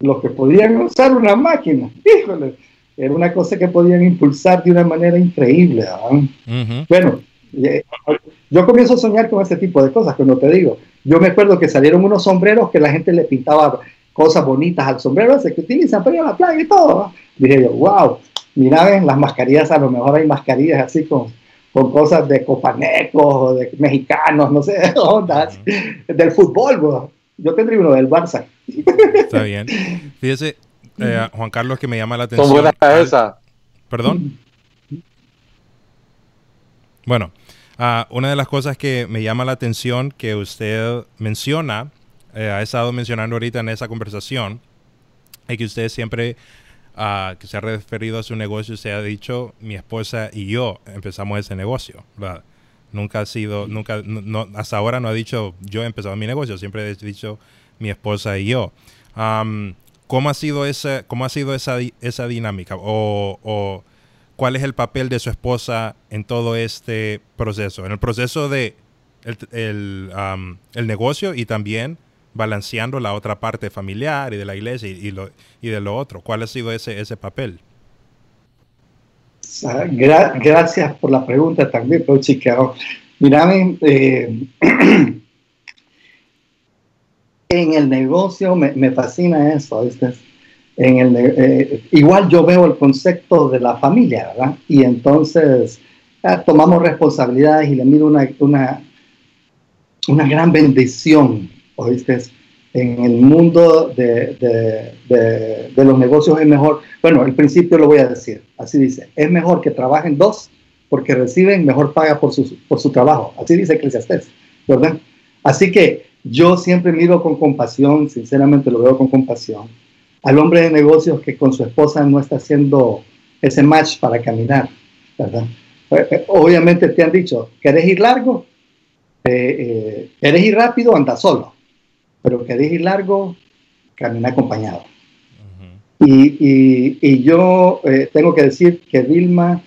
Los que podían usar una máquina, híjole, era una cosa que podían impulsar de una manera increíble. ¿ah? Bueno, yo comienzo a soñar con este tipo de cosas, cuando te digo. Yo me acuerdo que salieron unos sombreros que la gente le pintaba cosas bonitas al sombrero ese que utilizan para ir a la playa y todo. Dije yo, wow, mira, ven, las mascarillas, a lo mejor hay mascarillas así con, con cosas de copanecos o de mexicanos, no sé, ondas, del fútbol. Yo tendría uno del Barça. Está bien. Fíjese, eh, Juan Carlos, que me llama la atención. Son buenas Perdón. Bueno, Ah, una de las cosas que me llama la atención que usted menciona, eh, ha estado mencionando ahorita en esa conversación, es que usted siempre ah, que se ha referido a su negocio, se ha dicho mi esposa y yo empezamos ese negocio, ¿verdad? Nunca ha sido, nunca, no, hasta ahora no ha dicho yo he empezado mi negocio, siempre he dicho mi esposa y yo. ¿Cómo ha sido esa, cómo ha sido esa, esa dinámica? O, cuál es el papel de su esposa en todo este proceso? En el proceso de el, negocio y también balanceando la otra parte familiar y de la iglesia y, lo, y de lo otro. ¿Cuál ha sido ese, ese papel? gracias por la pregunta también, Chica. Mira, eh, en el negocio me, fascina eso, En el, eh, igual yo veo el concepto de la familia, ¿verdad? Y entonces ah, tomamos responsabilidades y le miro una, una, una gran bendición, ¿oíste? En el mundo de, de, de, los negocios es mejor, bueno, el principio lo voy a decir, así dice, es mejor que trabajen dos porque reciben mejor paga por su, por su trabajo, así dice Eclesiastes, ¿verdad? Así que yo siempre miro con compasión, sinceramente lo veo con compasión, al hombre de negocios que con su esposa no está haciendo ese match para caminar, ¿verdad? Eh, eh, obviamente te han dicho, ¿querés ir largo? Eh, ¿Querés ir rápido? Anda solo. Pero ¿querés ir largo? Camina acompañado. y, y, yo tengo que decir que Vilma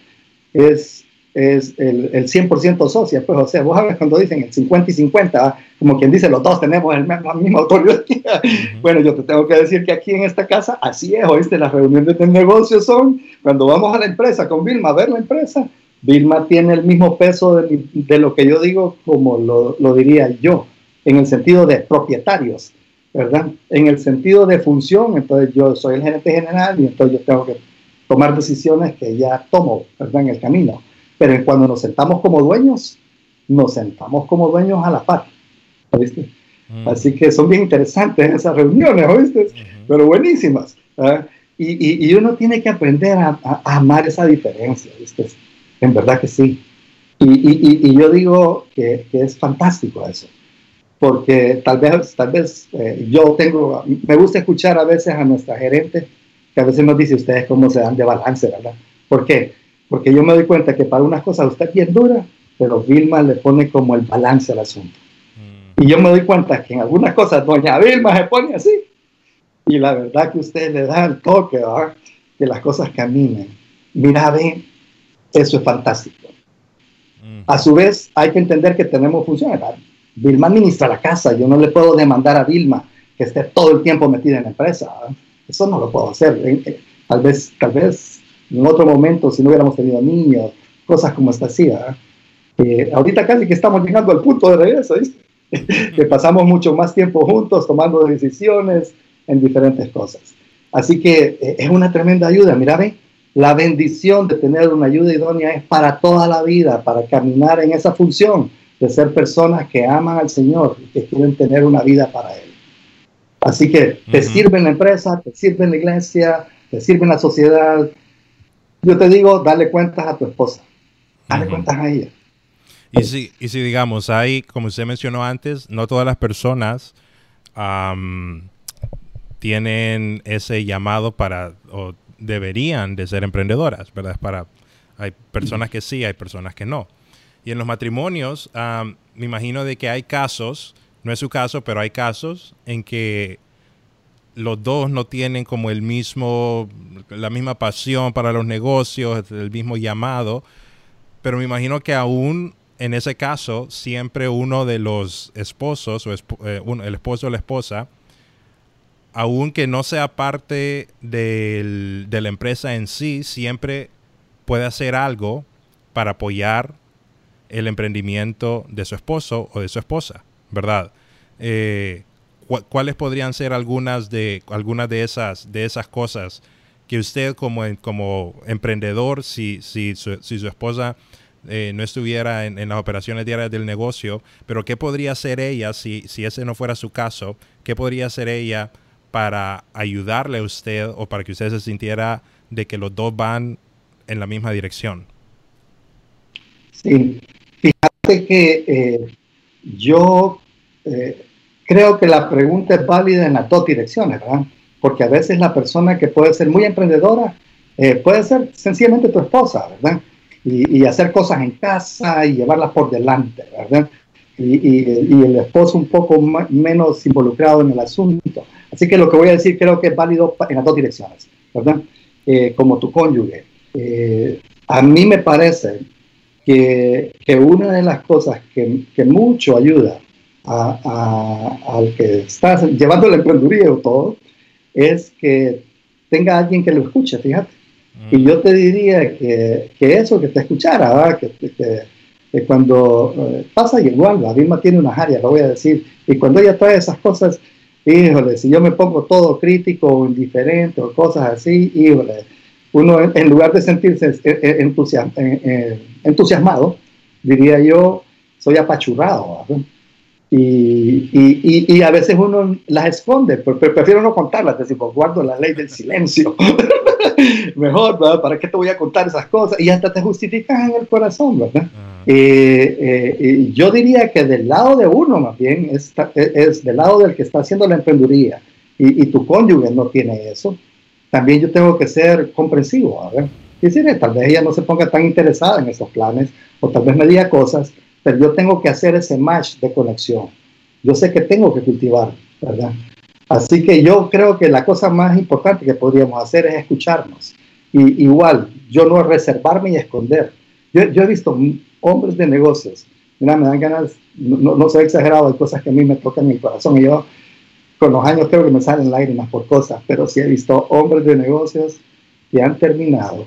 es es el, el 100% socia, pues, o sea, vos sabes cuando dicen el 50 y 50, como quien dice, los dos tenemos el, la misma autoridad. bueno, yo te tengo que decir que aquí en esta casa, así es, oíste, las reuniones de negocios son, cuando vamos a la empresa con Vilma a ver la empresa, Vilma tiene el mismo peso de, de lo que yo digo, como lo, lo, diría yo, en el sentido de propietarios, ¿verdad? En el sentido de función, entonces yo soy el gerente general y entonces yo tengo que tomar decisiones que ya tomo, ¿verdad? En el camino pero cuando nos sentamos como dueños, nos sentamos como dueños a la par. ¿Viste? Mm. Así que son bien interesantes esas reuniones, ¿viste? Pero buenísimas. Y, y, uno tiene que aprender a, amar esa diferencia, ¿viste? En verdad que sí. Y, y yo digo que, que, es fantástico eso. Porque tal vez, tal vez eh, yo tengo, me gusta escuchar a veces a nuestra gerente, que a veces nos dice ustedes cómo se dan de balance, ¿verdad? ¿Por qué? Porque yo me doy cuenta que para unas cosas usted es bien dura, pero Vilma le pone como el balance al asunto. Mm. Y yo me doy cuenta que en algunas cosas doña Vilma se pone así. Y la verdad que usted le da el toque, ¿verdad? que las cosas caminen. Mira, ven, eso es fantástico. Mm. A su vez, hay que entender que tenemos funciones. Vilma administra la casa. Yo no le puedo demandar a Vilma que esté todo el tiempo metida en la empresa. Eso no lo puedo hacer. Eh, tal vez, tal vez en otro momento, si no hubiéramos tenido niños, cosas como esta así. Eh, ahorita casi que estamos llegando al punto de regreso, que pasamos mucho más tiempo juntos tomando decisiones en diferentes cosas. Así que eh, es una tremenda ayuda. Mira, ve, la bendición de tener una ayuda idónea es para toda la vida, para caminar en esa función de ser personas que aman al Señor y que quieren tener una vida para Él. Así que te sirve en la empresa, te sirve en la iglesia, te sirve en la sociedad, yo te digo, dale cuentas a tu esposa, dale cuentas a ella. Y si, y si digamos, hay, como usted mencionó antes, no todas las personas tienen ese llamado para, o deberían de ser emprendedoras, ¿verdad? Para, hay personas que sí, hay personas que no. Y en los matrimonios, me imagino de que hay casos, no es su caso, pero hay casos en que los dos no tienen como el mismo, la misma pasión para los negocios, el mismo llamado, pero me imagino que aún en ese caso, siempre uno de los esposos, o eh, el esposo o la esposa, aunque no sea parte de la empresa en sí, siempre puede hacer algo para apoyar el emprendimiento de su esposo o de su esposa, ¿verdad? Eh, ¿cuáles podrían ser algunas de, algunas de, esas, de esas cosas que usted como, como emprendedor, si, si, su, si su esposa eh, no estuviera en, las operaciones diarias del negocio, pero qué podría hacer ella, si, si ese no fuera su caso, qué podría hacer ella para ayudarle a usted o para que usted se sintiera de que los dos van en la misma dirección? Sí, fíjate que eh, yo eh, creo que la pregunta es válida en las dos direcciones, ¿verdad? porque a veces la persona que puede ser muy emprendedora eh, puede ser sencillamente tu esposa, ¿verdad? Y, hacer cosas en casa y llevarlas por delante, ¿verdad? Y, el esposo un poco menos involucrado en el asunto. Así que lo que voy a decir creo que es válido en las dos direcciones, ¿verdad? Eh, como tu cónyuge. Eh, a mí me parece que, que, una de las cosas que, que mucho ayuda al que está llevando la emprendeduría o todo es que tenga alguien que lo escuche, fíjate. Y yo te diría que, que eso, que te escuchara, que, que, cuando eh, pasa igual, la misma tiene unas áreas, lo voy a decir, y cuando ella trae esas cosas, híjole, si yo me pongo todo crítico o indiferente o cosas así, híjole, uno en lugar de sentirse entusiasmado, diría yo, soy apachurrado. Y, y, y, a veces uno las esconde, pero, prefiero no contarlas, decir, pues guardo la ley del silencio. Mejor, ¿verdad? ¿Para qué te voy a contar esas cosas? Y hasta te justificas en el corazón, ¿verdad? Ah. Eh, eh, yo diría que del lado de uno, más bien, es, es, del lado del que está haciendo la emprendeduría y, tu cónyuge no tiene eso, también yo tengo que ser comprensivo, ¿verdad? Y decir, tal vez ella no se ponga tan interesada en esos planes, o tal vez me diga cosas pero yo tengo que hacer ese match de conexión. Yo sé que tengo que cultivar, ¿verdad? Así que yo creo que la cosa más importante que podríamos hacer es escucharnos. Y igual, yo no reservarme y esconder. Yo, yo he visto hombres de negocios, mira, me dan ganas, no, no, soy exagerado, hay cosas que a mí me tocan en el corazón y yo con los años creo que me salen lágrimas por cosas, pero sí he visto hombres de negocios que han terminado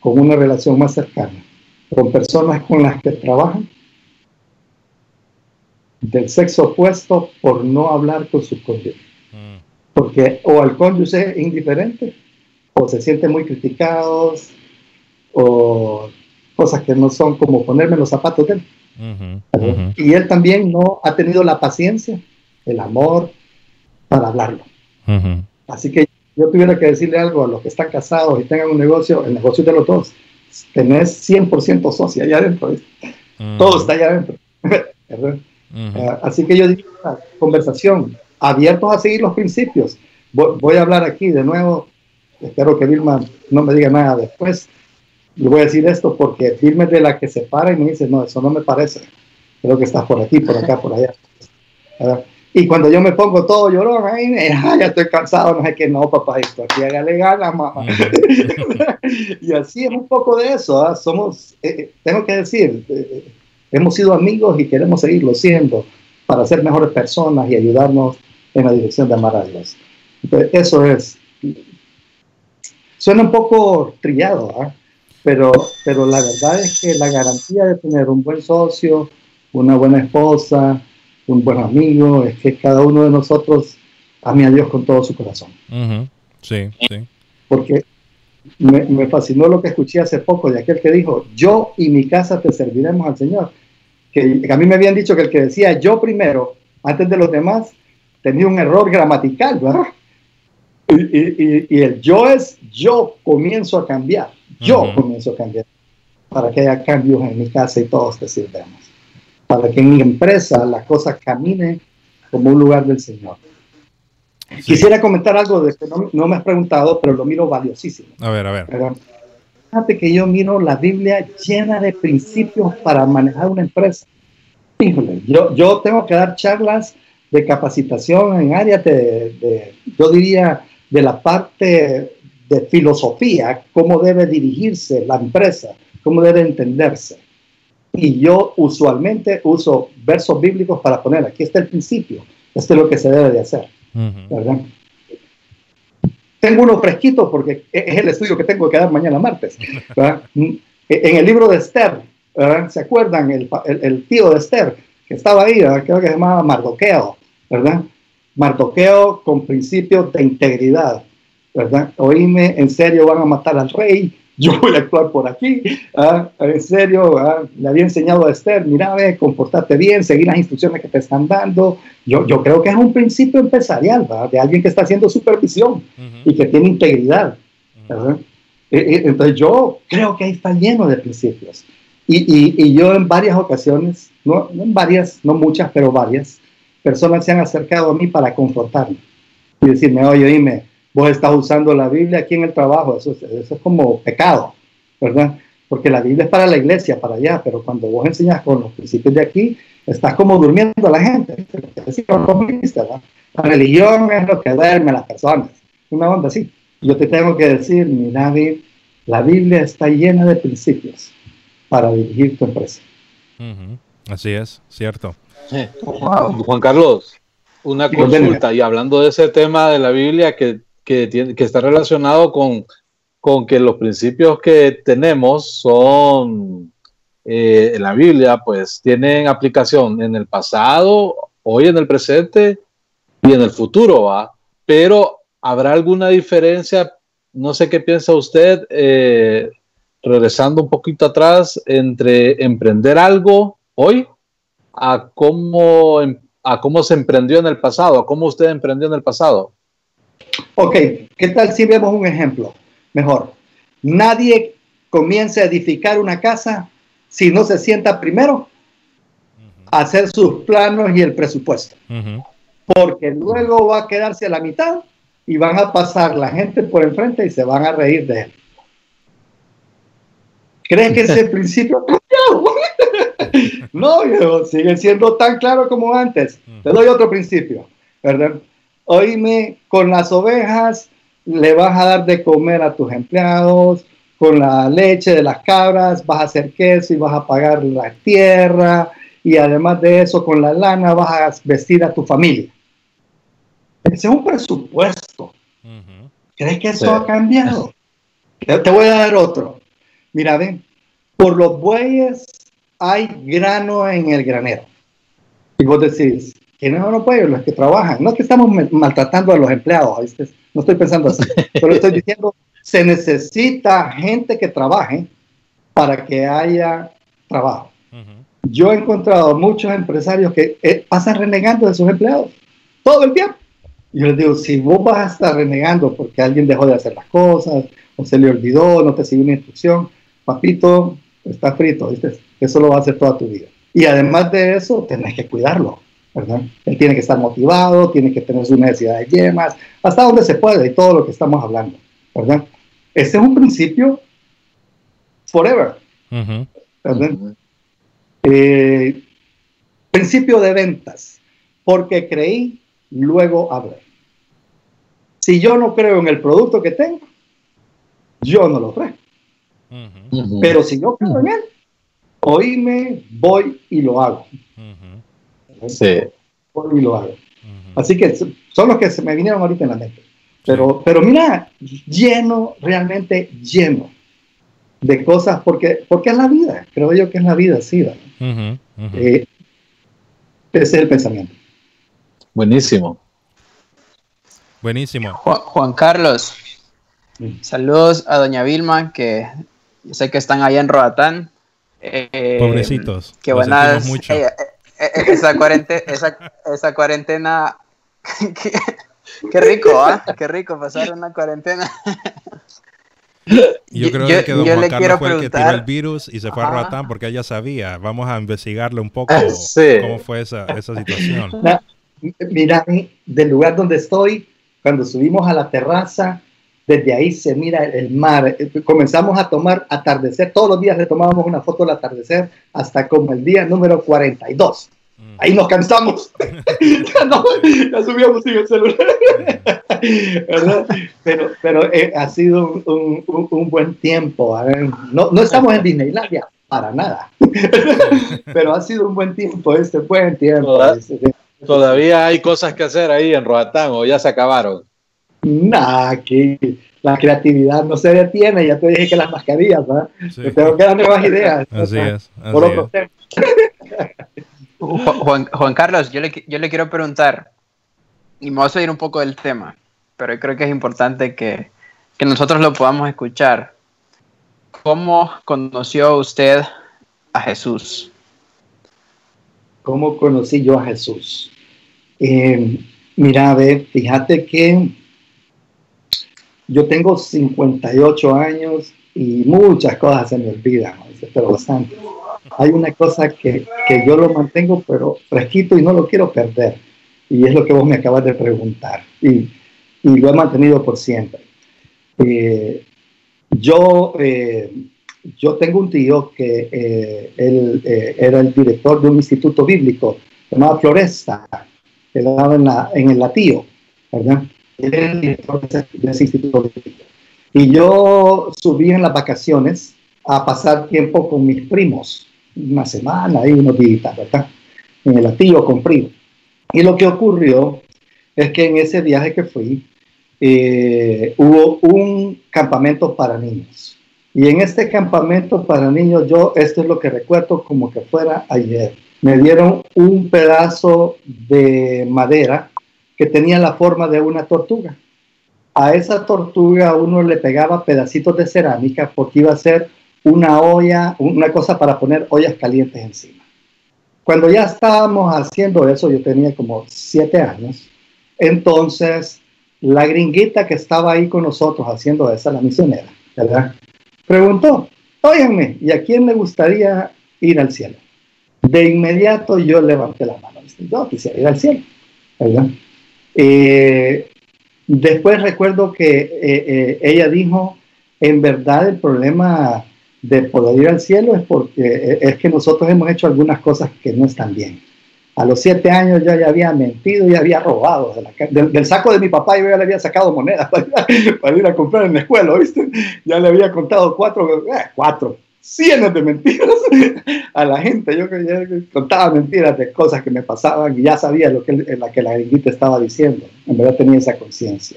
con una relación más cercana, con personas con las que trabajan del sexo opuesto por no hablar con su cónyuge. Mm. Porque o al cónyuge es indiferente, o se sienten muy criticados, o cosas que no son como ponerme los zapatos de él. Y él también no ha tenido la paciencia, el amor para hablarlo. Así que yo tuviera que decirle algo a los que están casados y tengan un negocio, el negocio de los dos, tenés 100% socia allá adentro. Mm. Todo está allá adentro. Eh, así que yo digo una conversación, abiertos a seguir los principios. Voy, a hablar aquí de nuevo, espero que Vilma no me diga nada después. Le voy a decir esto porque Vilma es de la que se para y me dice, no, eso no me parece. Creo que estás por aquí, por acá, por allá. Y cuando yo me pongo todo llorón, ay, ya estoy cansado, no sé qué, no, papá, esto aquí hágale ganas, mamá. y así es un poco de eso, ¿ah? somos, eh, eh, tengo que decir, hemos sido amigos y queremos seguirlo siendo para ser mejores personas y ayudarnos en la dirección de amar a Dios. Entonces, eso es. Suena un poco trillado, ¿ah? pero, pero la verdad es que la garantía de tener un buen socio, una buena esposa, un buen amigo, es que cada uno de nosotros ame a Dios con todo su corazón. Sí, sí. Porque me, fascinó lo que escuché hace poco de aquel que dijo, yo y mi casa te serviremos al Señor. Que, a mí me habían dicho que el que decía yo primero, antes de los demás, tenía un error gramatical, ¿verdad? Y, el yo es yo comienzo a cambiar, yo comienzo a cambiar, para que haya cambios en mi casa y todos te sirvemos, para que en mi empresa la cosa camine como un lugar del Señor. Quisiera comentar algo de que no, me has preguntado, pero lo miro valiosísimo. A ver, a ver. fíjate que yo miro la Biblia llena de principios para manejar una empresa. Híjole, yo, yo tengo que dar charlas de capacitación en áreas de, yo diría, de la parte de filosofía, cómo debe dirigirse la empresa, cómo debe entenderse. Y yo usualmente uso versos bíblicos para poner, aquí está el principio, esto es lo que se debe de hacer. Tengo uno fresquito porque e-, es el estudio que tengo que dar mañana martes. E-, en el libro de Esther, ¿se acuerdan? El, el, tío de Esther, que estaba ahí, creo que se llamaba Mardoqueo, ¿verdad? Mardoqueo con principios de integridad, ¿verdad? Oíme, en serio van a matar al rey, yo voy a actuar por aquí, ¿ah? en serio, ¿ah? le había enseñado a Esther, mira, ve, comportarte bien, seguir las instrucciones que te están dando. Yo, yo creo que es un principio empresarial, de alguien que está haciendo supervisión y que tiene integridad. E, e, entonces yo creo que ahí está lleno de principios. Y, y, y yo en varias ocasiones, no, en varias, no muchas, pero varias, personas se han acercado a mí para confrontarme y decirme, oye, dime, vos estás usando la Biblia aquí en el trabajo, eso, eso es como pecado, ¿verdad? Porque la Biblia es para la iglesia, para allá, pero cuando vos enseñas con los principios de aquí, estás como durmiendo a la gente. La religión es lo que duerme a las personas. Una onda así. Yo te tengo que decir, mira, la Biblia está llena de principios para dirigir tu empresa. Así es, cierto. Juan Carlos, una consulta, y hablando de ese tema de la Biblia que, que, tiene, que está relacionado con, con que los principios que tenemos son eh, en la Biblia, pues tienen aplicación en el pasado, hoy en el presente y en el futuro, ¿va? Pero ¿habrá alguna diferencia? No sé qué piensa usted, eh, regresando un poquito atrás, entre emprender algo hoy a cómo, em, a cómo se emprendió en el pasado, a cómo usted emprendió en el pasado. Ok, ¿qué tal si vemos un ejemplo? Mejor, nadie comienza a edificar una casa si no se sienta primero a hacer sus planos y el presupuesto. Porque luego va a quedarse a la mitad y van a pasar la gente por enfrente y se van a reír de él. ¿Crees que ese principio no, sigue siendo tan claro como antes. Te doy otro principio, ¿verdad? Oíme, con las ovejas le vas a dar de comer a tus empleados, con la leche de las cabras vas a hacer queso y vas a pagar la tierra y además de eso con la lana vas a vestir a tu familia. Ese es un presupuesto. ¿Crees que eso ha cambiado? Te, voy a dar otro. Mira, ven, por los bueyes hay grano en el granero. Y vos decís, ¿quiénes son los bueyes? Los que trabajan. No es que estamos maltratando a los empleados, no estoy pensando así, solo estoy diciendo se necesita gente que trabaje para que haya trabajo. Yo he encontrado muchos empresarios que eh, pasan renegando de sus empleados todo el tiempo. Yo les digo, si vos vas a estar renegando porque alguien dejó de hacer las cosas, o se le olvidó, no te siguió una instrucción, papito, está frito, ¿viste? Eso lo va a hacer toda tu vida. Y además de eso, tenés que cuidarlo, ¿verdad? Él tiene que estar motivado, tiene que tener su necesidad de yemas, hasta donde se puede y todo lo que estamos hablando, ¿verdad? Este es un principio forever. Eh, principio de ventas. Porque creí, luego hablé. Si yo no creo en el producto que tengo, yo no lo creo. Pero si yo creo en él, oíme, voy y lo hago. Sí. Y lo hago. Así que son los que se me vinieron ahorita en la mente. Pero, pero mira, lleno, realmente lleno de cosas, porque, porque es la vida, creo yo que es la vida, sí. Eh, ese es el pensamiento. Buenísimo. Buenísimo. Juan, Carlos, saludos a doña Vilma, que yo sé que están allá en Roatán. Eh, Pobrecitos. Qué buenas. Mucho. Eh, esa, cuarentena, esa, esa cuarentena Qué rico, ¿ah? Qué rico pasar una cuarentena. Yo creo que don Juan Carlos fue el que tiró el virus y se fue a Roatán porque ella sabía. Vamos a investigarle un poco cómo fue esa, esa situación. mira, del lugar donde estoy, cuando subimos a la terraza, desde ahí se mira el mar. Comenzamos a tomar atardecer. Todos los días le tomábamos una foto del atardecer hasta como el día número 42. Ahí nos cansamos. ya, no, ya subíamos sin el celular. Pero, pero eh, ha sido un, un, buen tiempo. No, no estamos en Disneylandia, para nada. pero ha sido un buen tiempo, este buen tiempo. Todavía hay cosas que hacer ahí en Roatán o ya se acabaron. Nah, que la creatividad no se detiene. Ya te dije que las mascarillas, ¿verdad? tengo que dar nuevas ideas. Así es. por otro tema. Juan, Carlos, yo le, yo le, quiero preguntar, y me voy a salir un poco del tema, pero creo que es importante que, que nosotros lo podamos escuchar. ¿Cómo conoció usted a Jesús? ¿Cómo conocí yo a Jesús? Eh, mira, a fíjate que yo tengo 58 años y muchas cosas se me olvidan, pero bastante hay una cosa que, que, yo lo mantengo, pero fresquito y no lo quiero perder. Y es lo que vos me acabas de preguntar. Y, y lo he mantenido por siempre. Eh, yo, eh, yo tengo un tío que eh, él era el director de un instituto bíblico llamado Floresta, que daba en, la, en el Latío, ¿verdad? Era el director de ese, instituto. Y yo subí en las vacaciones a pasar tiempo con mis primos, una semana y unos días, ¿verdad? En el Latío con frío. Y lo que ocurrió es que en ese viaje que fui, eh, hubo un campamento para niños. Y en este campamento para niños, yo, esto es lo que recuerdo como que fuera ayer. Me dieron un pedazo de madera que tenía la forma de una tortuga. A esa tortuga uno le pegaba pedacitos de cerámica porque iba a ser una olla, una cosa para poner ollas calientes encima. Cuando ya estábamos haciendo eso, yo tenía como siete años, entonces la gringuita que estaba ahí con nosotros haciendo esa, la misionera, ¿verdad? Preguntó, óiganme, ¿y a quién le gustaría ir al cielo? De inmediato yo levanté la mano, yo quisiera ir al cielo, ¿verdad? Eh, después recuerdo que eh, eh, ella dijo, en verdad el problema de poder ir al cielo es porque es que nosotros hemos hecho algunas cosas que no están bien. A los siete años yo ya había mentido y había robado. del, saco de mi papá yo ya le había sacado monedas para, ir a comprar en la escuela, ¿viste? Ya le había contado cuatro, cuatro, cientos de mentiras a la gente. Yo contaba mentiras de cosas que me pasaban y ya sabía lo que, la que la gringuita estaba diciendo. En verdad tenía esa conciencia.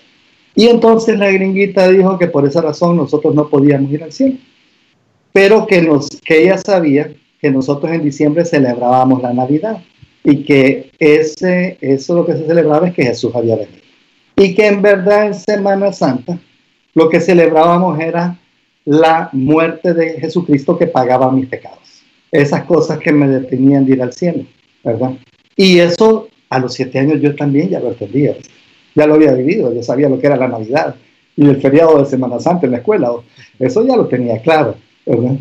Y entonces la gringuita dijo que por esa razón nosotros no podíamos ir al cielo. Pero que, nos, que ella sabía que nosotros en diciembre celebrábamos la Navidad y que ese, eso lo que se celebraba es que Jesús había venido. Y que en verdad en Semana Santa lo que celebrábamos era la muerte de Jesucristo que pagaba mis pecados. Esas cosas que me detenían de ir al cielo, ¿verdad? Y eso a los siete años yo también ya lo entendía, ya lo había vivido, yo sabía lo que era la Navidad y el feriado de Semana Santa en la escuela, eso ya lo tenía claro, ¿verdad?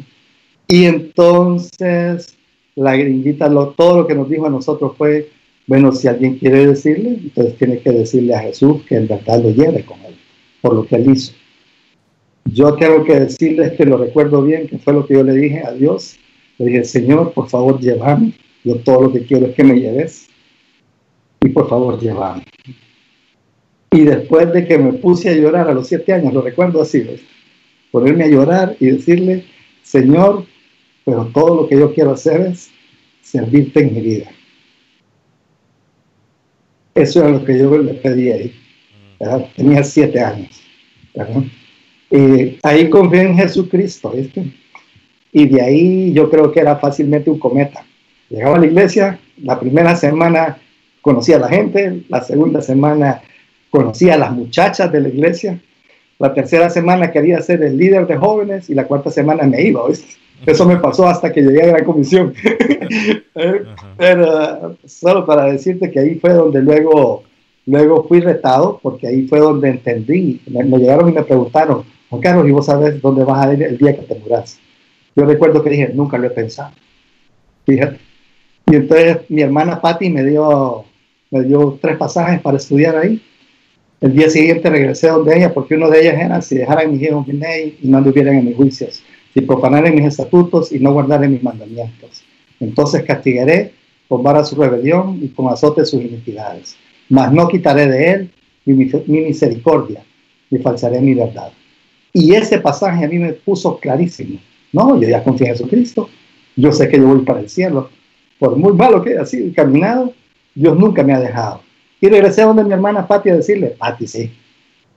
Y entonces la gringuita, todo lo que nos dijo a nosotros fue, bueno, si alguien quiere decirle, entonces tiene que decirle a Jesús que en verdad lo lleve con él, por lo que él hizo. Yo tengo que decirles que lo recuerdo bien, que fue lo que yo le dije a Dios. Le dije, Señor, por favor, llévame. Yo todo lo que quiero es que me lleves. Y por favor, llévame. Y después de que me puse a llorar a los siete años, lo recuerdo así, ponerme a llorar y decirle, Señor, pero todo lo que yo quiero hacer es servirte en mi vida. Eso era lo que yo le pedí ahí. Tenía siete años. Y ahí confié en Jesucristo. ¿viste? Y de ahí yo creo que era fácilmente un cometa. Llegaba a la iglesia, la primera semana conocía a la gente, la segunda semana conocía a las muchachas de la iglesia, la tercera semana quería ser el líder de jóvenes y la cuarta semana me iba. ¿viste? Eso me pasó hasta que llegué a la comisión. Eh, pero solo para decirte que ahí fue donde luego, luego fui retado, porque ahí fue donde entendí. Me, llegaron y me preguntaron, Juan Carlos, ¿y vos sabes dónde vas a ir el día que te muras? Yo recuerdo que dije, nunca lo he pensado. Fíjate. Y entonces mi hermana Patti me dio, me dio tres pasajes para estudiar ahí. El día siguiente regresé donde ella, porque uno de ellas era si dejaran mis hijos mi ley y no anduvieran en mis juicios si profanaren mis estatutos y no guardaren mis mandamientos. Entonces castigaré con vara su rebelión y con azote sus iniquidades. Mas no quitaré de él mi, misericordia, ni falsaré mi verdad. Y ese pasaje a mí me puso clarísimo. No, yo ya confío en Jesucristo. Yo sé que yo voy para el cielo. Por muy malo que haya sido caminado, Dios nunca me ha dejado. Y regresé a donde mi hermana Pati a decirle, Pati, sí,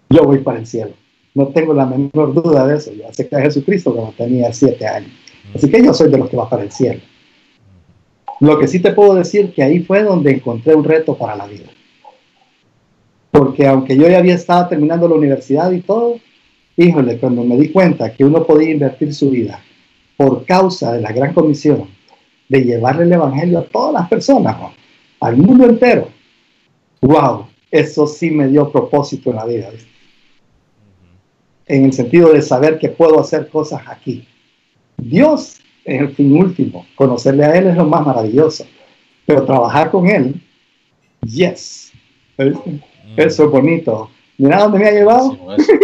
yo voy para el cielo. No tengo la menor duda de eso. Yo acepté a Jesucristo cuando tenía siete años. Así que yo soy de los que va para el cielo. Lo que sí te puedo decir que ahí fue donde encontré un reto para la vida. Porque aunque yo ya había estado terminando la universidad y todo, híjole, cuando me di cuenta que uno podía invertir su vida por causa de la gran comisión de llevarle el evangelio a todas las personas, al mundo entero, wow, eso sí me dio propósito en la vida en el sentido de saber que puedo hacer cosas aquí. Dios es el fin último, conocerle a Él es lo más maravilloso, pero trabajar con Él, yes, eso es bonito. Mira dónde me ha llevado.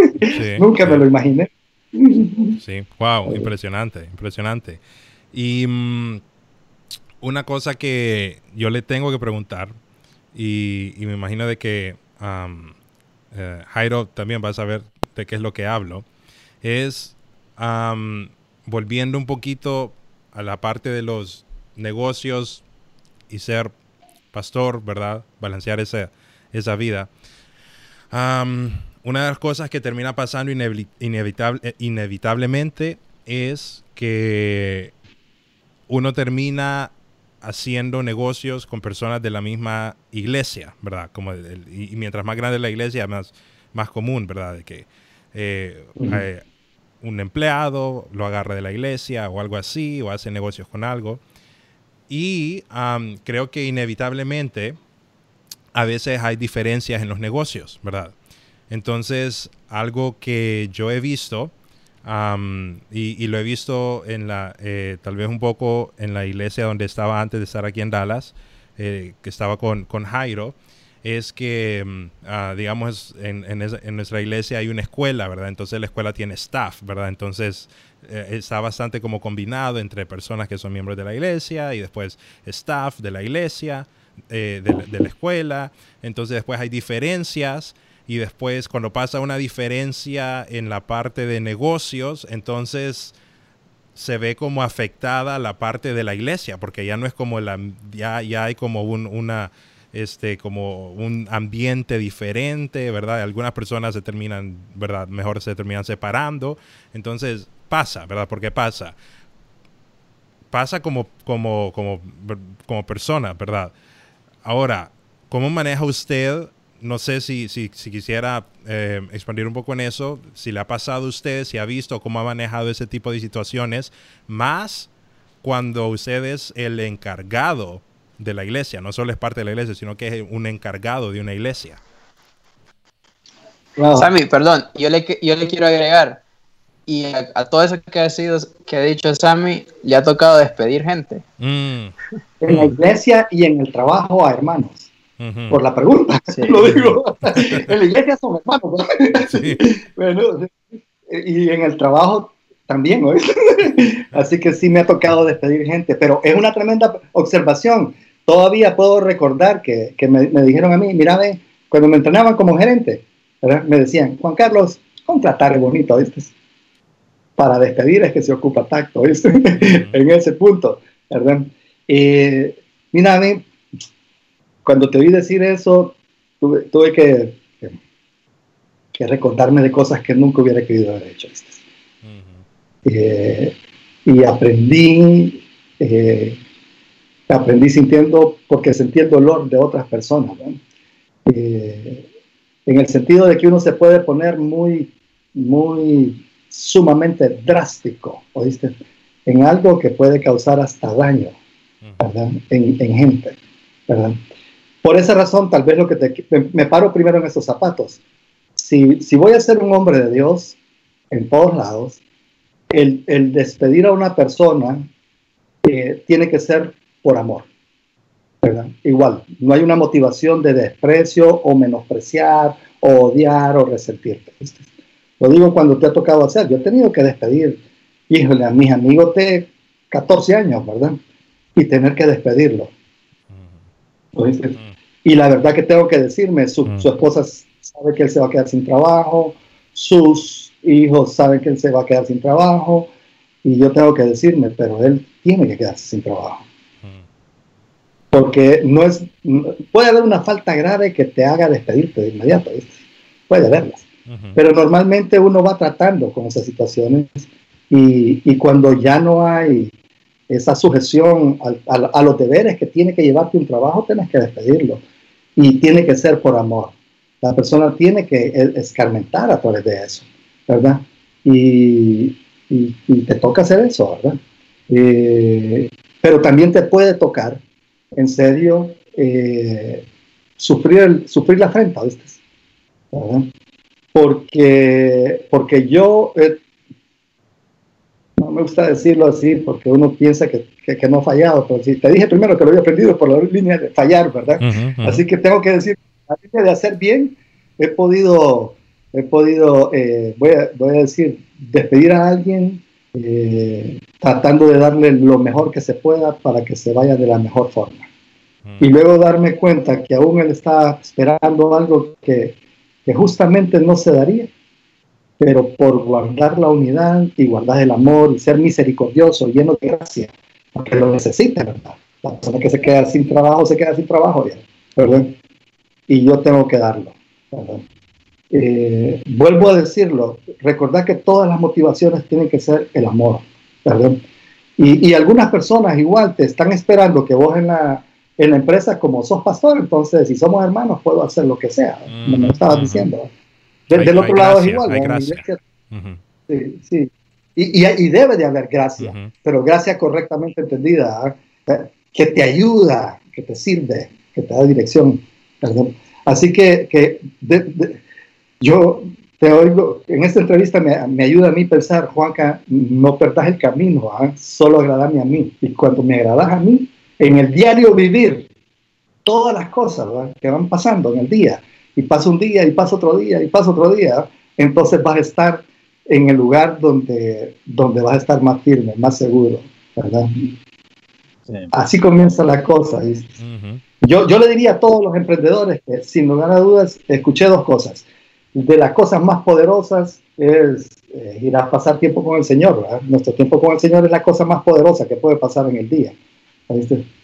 Nunca me lo imaginé. Sí, wow, impresionante, impresionante. Y mm, una cosa que yo le tengo que preguntar, y, me imagino de que eh, Jairo también va a saber de qué es lo que hablo, es volviendo un poquito a la parte de los negocios y ser pastor, ¿verdad? Balancear esa, esa vida. Una de las cosas que termina pasando inevitable, eh, inevitablemente es que uno termina haciendo negocios con personas de la misma iglesia, ¿verdad? Como y, mientras más grande la iglesia, más, más común, ¿verdad? De que eh, eh, un empleado lo agarra de la iglesia o algo así, o hace negocios con algo. Y creo que inevitablemente a veces hay diferencias en los negocios, ¿verdad? Entonces, algo que yo he visto, y, lo he visto en la, eh, tal vez un poco en la iglesia donde estaba antes de estar aquí en Dallas, eh, que estaba con, con Jairo, es que, ah, digamos, en, en, nuestra iglesia hay una escuela, ¿verdad? Entonces la escuela tiene staff, ¿verdad? Entonces eh, está bastante como combinado entre personas que son miembros de la iglesia y después staff de la iglesia, eh, de, la escuela. Entonces después hay diferencias y después cuando pasa una diferencia en la parte de negocios, entonces se ve como afectada la parte de la iglesia, porque ya no es como la, ya, ya hay como una este, como un ambiente diferente, ¿verdad? Algunas personas se terminan, ¿verdad? Mejor se terminan separando. Entonces, pasa, ¿verdad? Porque pasa. Pasa como, como, como, como persona, ¿verdad? Ahora, ¿cómo maneja usted? No sé si, si, quisiera eh, expandir un poco en eso, si le ha pasado a usted, si ha visto cómo ha manejado ese tipo de situaciones, más cuando usted es el encargado de la iglesia, no solo es parte de la iglesia, sino que es un encargado de una iglesia. Sammy, perdón, yo le, yo le quiero agregar, y a, todo eso que ha, sido, que ha dicho Sammy, le ha tocado despedir gente. Mm. En la iglesia y en el trabajo a hermanos. Por la pregunta, lo digo. en la iglesia son hermanos. bueno, y en el trabajo también, Así que sí me ha tocado despedir gente, pero es una tremenda observación todavía puedo recordar que, me, dijeron a mí, mira, cuando me entrenaban como gerente, me decían, Juan Carlos, contratar bonito, ¿viste? Para despedir es que se ocupa tacto, ¿viste? en ese punto, ¿verdad? mira, cuando te oí decir eso, tuve, que, que, recordarme de cosas que nunca hubiera querido haber hecho, eh, y aprendí eh, aprendí sintiendo, porque sentí el dolor de otras personas, eh, en el sentido de que uno se puede poner muy, muy sumamente drástico, ¿oíste? En algo que puede causar hasta daño, ¿verdad? En, gente, ¿verdad? Por esa razón, tal vez lo que te, me, paro primero en esos zapatos. Si, si, voy a ser un hombre de Dios en todos lados, el, el despedir a una persona eh, tiene que ser por amor. ¿verdad? Igual, no hay una motivación de desprecio o menospreciar o odiar o resentirte. Lo digo cuando te ha tocado hacer. Yo he tenido que despedir, híjole, a mis amigos de 14 años, ¿verdad? Y tener que despedirlo. Y la verdad que tengo que decirme, su, su, esposa sabe que él se va a quedar sin trabajo, sus hijos saben que él se va a quedar sin trabajo, y yo tengo que decirme, pero él tiene que quedarse sin trabajo. Porque no es, puede haber una falta grave que te haga despedirte de inmediato, puede pero normalmente uno va tratando con esas situaciones y, y cuando ya no hay esa sujeción a, a, los deberes que tiene que llevarte un trabajo, tienes que despedirlo y tiene que ser por amor. La persona tiene que escarmentar a través de eso, ¿verdad? Y, y, te toca hacer eso, ¿verdad? Eh, pero también te puede tocar en serio eh, sufrir, sufrir la afrenta, ¿viste? Porque, porque yo, eh, no me gusta decirlo así, porque uno piensa que, que, no ha fallado, pero si te dije primero que lo había aprendido por la línea de fallar, ¿verdad? Así que tengo que decir, la línea de hacer bien, he podido, he podido eh, voy, a, voy, a, decir, despedir a alguien eh, tratando de darle lo mejor que se pueda para que se vaya de la mejor forma. Mm. Y luego darme cuenta que aún él está esperando algo que, que justamente no se daría pero por guardar la unidad y guardar el amor y ser misericordioso, lleno de gracia, porque lo necesita, ¿verdad? La persona que se queda sin trabajo, se queda sin trabajo, ¿verdad? Y yo tengo que darlo, eh, vuelvo a decirlo, recordar que todas las motivaciones tienen que ser el amor, ¿verdad? Y, y, algunas personas igual te están esperando que vos en la, en la empresa, como sos pastor, entonces si somos hermanos, puedo hacer lo que sea, como me estabas diciendo del otro lado es igual. Sí, sí. Y, y, debe de haber gracia, pero gracia correctamente entendida, ¿eh? que te ayuda, que te sirve, que te da dirección. Así que, que yo te oigo, en esta entrevista me, me, ayuda a mí pensar, Juanca, no perdas el camino, ¿eh? solo agradame a mí. Y cuando me agradas a mí, en el diario vivir, todas las cosas que van pasando en el día, y pasa un día y pasa otro día y pasa otro día, entonces vas a estar en el lugar donde, donde vas a estar más firme, más seguro, ¿verdad? Así comienza la cosa. yo, yo le diría a todos los emprendedores que sin lugar a dudas escuché dos cosas. De las cosas más poderosas es eh, ir a pasar tiempo con el Señor. ¿verdad? Nuestro tiempo con el Señor es la cosa más poderosa que puede pasar en el día.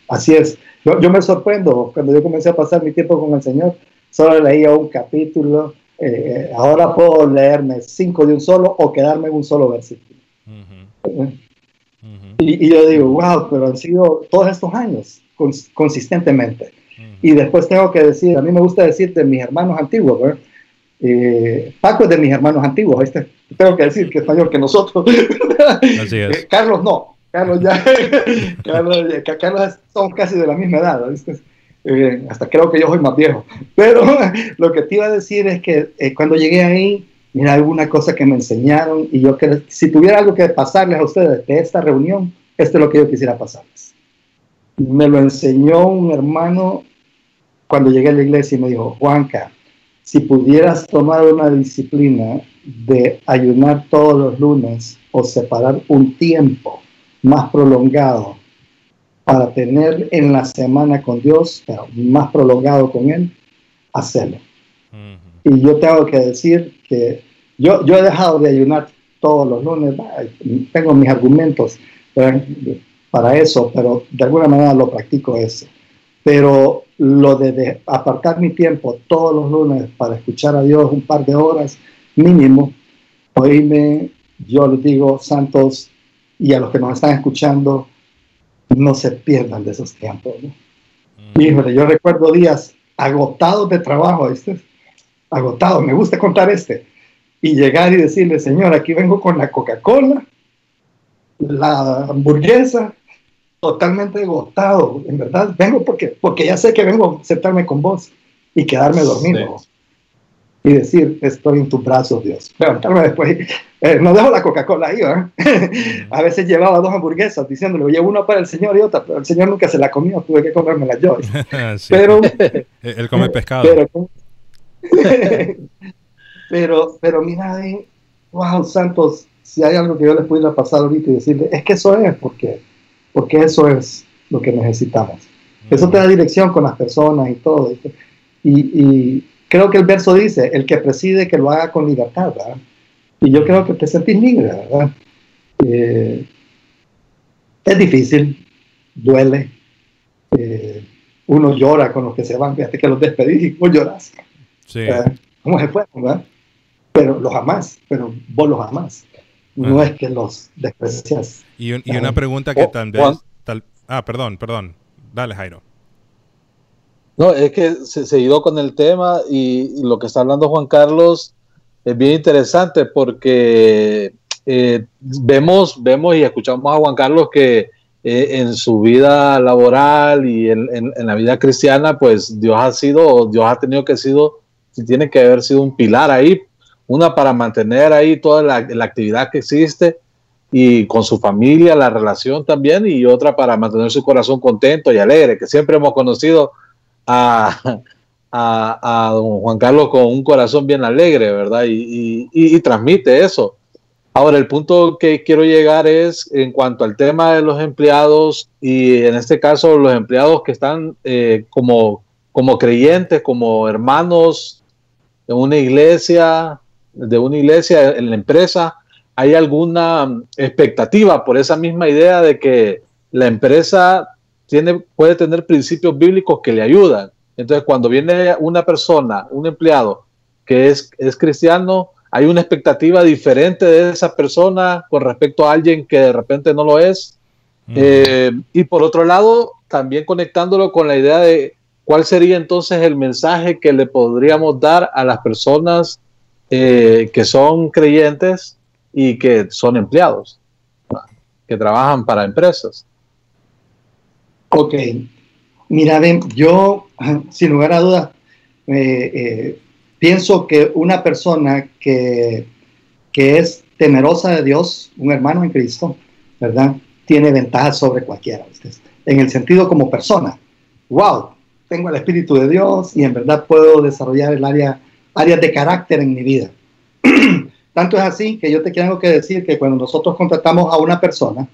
Así es. Yo, yo me sorprendo cuando yo comencé a pasar mi tiempo con el Señor solo leía un capítulo, eh, ahora puedo leerme cinco de un solo o quedarme en un solo versículo. y, yo digo, wow, pero han sido todos estos años consistentemente. Y después tengo que decir, a mí me gusta decir de mis hermanos antiguos, eh, Paco es de mis hermanos antiguos, este, tengo que decir que es mayor que nosotros. Así es. Eh, Carlos no, Carlos ya, Carlos, Carlos son casi de la misma edad, ¿viste? Eh, hasta creo que yo soy más viejo. Pero lo que te iba a decir es que eh, cuando llegué ahí, mira, alguna cosa que me enseñaron y yo que si tuviera algo que pasarles a ustedes de esta reunión, esto es lo que yo quisiera pasarles. Me lo enseñó un hermano cuando llegué a la iglesia y me dijo, Juanca, si pudieras tomar una disciplina de ayunar todos los lunes o separar un tiempo más prolongado para tener en la semana con Dios, pero más prolongado con Él, hacerlo. Y yo tengo que decir que yo, yo he dejado de ayunar todos los lunes, tengo mis argumentos para eso, pero de alguna manera lo practico eso. Pero lo de, apartar mi tiempo todos los lunes para escuchar a Dios un par de horas mínimo, oíme, yo les digo, santos, y a los que nos están escuchando, no se pierdan de esos tiempos. ¿no? Híjole, yo recuerdo días agotados de trabajo, ¿viste? agotado, me gusta contar este, y llegar y decirle, Señor, aquí vengo con la Coca-Cola, la hamburguesa, totalmente agotado, en verdad, vengo porque, porque ya sé que vengo a sentarme con vos y quedarme dormido y decir, estoy en tus brazos, Dios. Levantarme después. Eh, no dejo la Coca-Cola ahí, ¿eh? A veces llevaba dos hamburguesas diciéndole, oye, una para el Señor y otra, pero el Señor nunca se la comió, tuve que comérmela yo. Pero... Él come pescado. Pero, pero, mira, wow, santos, si hay algo que yo les pudiera pasar ahorita y decirle, es que eso es, porque, porque eso es lo que necesitamos. Eso te da dirección con las personas y todo. Y, y, creo que el verso dice, el que preside que lo haga con libertad, ¿verdad? Y yo creo que te sentís libre, ¿verdad? Eh, es difícil, duele, eh, uno llora con los que se van, fíjate que los despedís y vos lloras. Sí. Eh, ¿Cómo se fue? ¿verdad? Pero los amás, pero vos los amás. No es que los desprecias. Y, y una pregunta que tal vez... Tal, ah, perdón, perdón. Dale, Jairo. No, es que se, seguido con el tema y, lo que está hablando Juan Carlos es bien interesante porque eh, vemos, vemos y escuchamos a Juan Carlos que eh, en su vida laboral y en, la vida cristiana, pues Dios ha sido, Dios ha tenido que sido, tiene que haber sido un pilar ahí, una para mantener ahí toda la, la actividad que existe y con su familia, la relación también, y otra para mantener su corazón contento y alegre, que siempre hemos conocido a, a, don Juan Carlos con un corazón bien alegre, ¿verdad? Y, transmite eso. Ahora, el punto que quiero llegar es en cuanto al tema de los empleados y en este caso los empleados que están eh, como, como creyentes, como hermanos en una iglesia, de una iglesia en la empresa, ¿hay alguna expectativa por esa misma idea de que la empresa tiene, puede tener principios bíblicos que le ayudan? Entonces, cuando viene una persona, un empleado que es, es cristiano, hay una expectativa diferente de esa persona con respecto a alguien que de repente no lo es. Eh, y por otro lado, también conectándolo con la idea de cuál sería entonces el mensaje que le podríamos dar a las personas eh, que son creyentes y que son empleados, que trabajan para empresas. Ok, mira, yo sin lugar a dudas eh, eh, pienso que una persona que, que es temerosa de Dios, un hermano en Cristo, ¿verdad? Tiene ventajas sobre cualquiera, en el sentido como persona. ¡Wow! Tengo el Espíritu de Dios y en verdad puedo desarrollar el área, de carácter en mi vida. Tanto es así que yo te tengo que decir que cuando nosotros contratamos a una persona,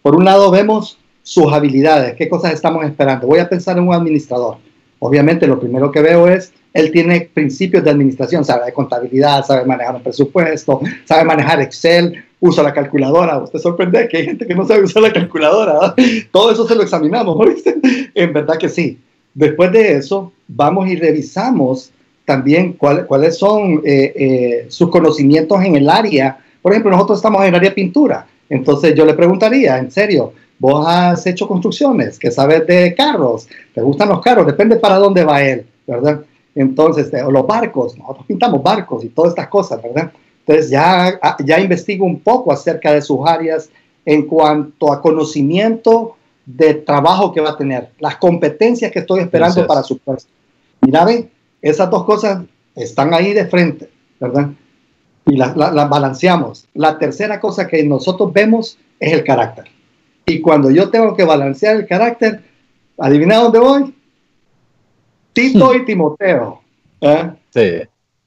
por un lado vemos sus habilidades, qué cosas estamos esperando. Voy a pensar en un administrador. Obviamente lo primero que veo es, él tiene principios de administración, sabe de contabilidad, sabe manejar un presupuesto, sabe manejar Excel, usa la calculadora. Usted sorprende que hay gente que no sabe usar la calculadora. Todo eso se lo examinamos, ¿viste? En verdad que sí. Después de eso, vamos y revisamos también cuáles son eh, eh, sus conocimientos en el área. Por ejemplo, nosotros estamos en el área pintura. Entonces yo le preguntaría, en serio, vos has hecho construcciones, que sabes de carros, te gustan los carros, depende para dónde va él, ¿verdad? Entonces, o los barcos, nosotros pintamos barcos y todas estas cosas, ¿verdad? Entonces ya, ah, ya investigo un poco acerca de sus áreas en cuanto a conocimiento de trabajo que va a tener, las competencias que estoy esperando para su puesto. Mira, ven, esas dos cosas están ahí de frente, ¿verdad? Y las balanceamos. La tercera cosa que nosotros vemos es el carácter. Y cuando yo tengo que balancear el carácter, adivina dónde voy. Tito y Timoteo. ¿eh? Sí.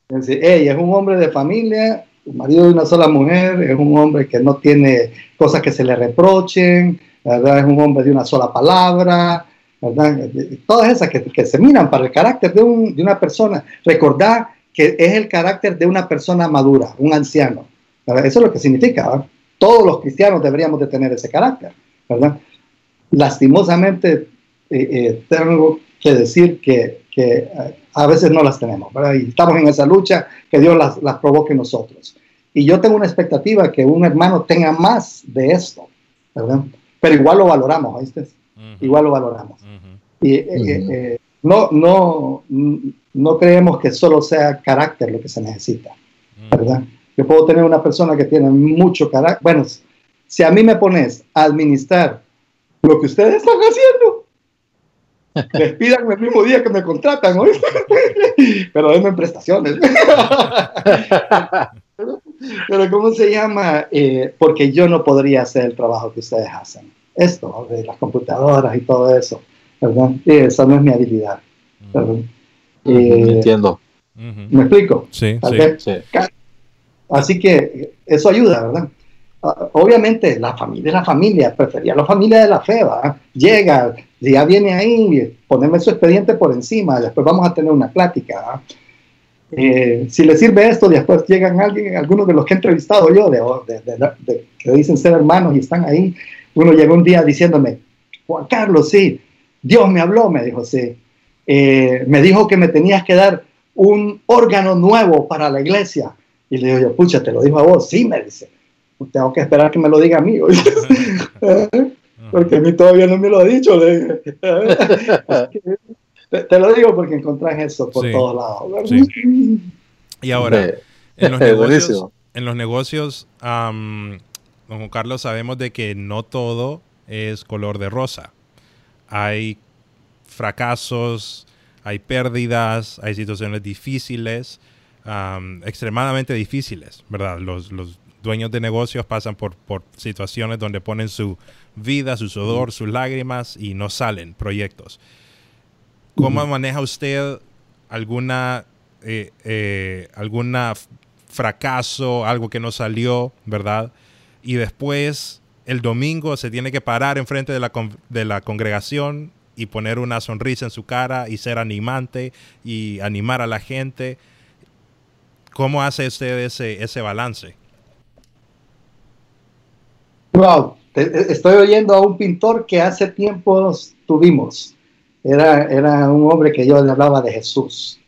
Es, es un hombre de familia, marido de una sola mujer, es un hombre que no tiene cosas que se le reprochen, ¿verdad? es un hombre de una sola palabra, ¿verdad? Todas esas que, que se miran para el carácter de, un, de, una persona. Recordar que es el carácter de una persona madura, un anciano. Eso es lo que significa. Todos los cristianos deberíamos de tener ese carácter, ¿verdad? Lastimosamente, eh, eh, tengo que decir que, que eh, a veces no las tenemos, ¿verdad? Y estamos en esa lucha, que Dios las, las provoque nosotros. Y yo tengo una expectativa que un hermano tenga más de esto, ¿verdad? Pero igual lo valoramos, ¿viste? igual lo valoramos. Y eh, eh, eh, no, no, no creemos que solo sea carácter lo que se necesita, ¿verdad? Yo puedo tener una persona que tiene mucho carácter. Bueno, si a mí me pones a administrar lo que ustedes están haciendo, despidan el mismo día que me contratan, ¿no? pero denme prestaciones. pero, ¿cómo se llama? porque yo no podría hacer el trabajo que ustedes hacen esto, de las computadoras y todo eso, ¿verdad? Y esa no es mi habilidad. Entiendo. ¿Me explico? Sí, sí, Así que eso ayuda, ¿verdad? Ah, obviamente la familia es la familia, prefería la familia de la fe, ¿verdad? Llega, ya viene ahí, ponerme su expediente por encima, después vamos a tener una plática. Eh, si le sirve esto, después llegan alguien, algunos de los que he entrevistado yo, de, de, que dicen ser hermanos y están ahí, uno llegó un día diciéndome, Juan Carlos, sí, Dios me habló, me dijo, sí. Eh, me dijo que me tenías que dar un órgano nuevo para la iglesia. Y le digo yo, pucha, ¿te lo dijo a vos? Sí, me dice. Tengo que esperar que me lo diga a mí. porque a mí todavía no me lo ha dicho. te, lo digo porque encontrás eso por todos lados. Y ahora, en los negocios, en los negocios don Juan Carlos, sabemos de que no todo es color de rosa. Hay fracasos, hay pérdidas, hay situaciones difíciles, extremadamente difíciles, ¿verdad? Los, dueños de negocios pasan por, por, situaciones donde ponen su vida, su sudor, sus lágrimas y no salen proyectos. ¿Cómo maneja usted alguna, eh, eh, alguna fracaso, algo que no salió, ¿verdad? Y después el domingo se tiene que parar enfrente de la, de la congregación y poner una sonrisa en su cara y ser animante y animar a la gente. ¿Cómo hace usted ese, ese balance? Wow, estoy oyendo a un pintor que hace tiempo tuvimos. Era, era un hombre que yo le hablaba de Jesús.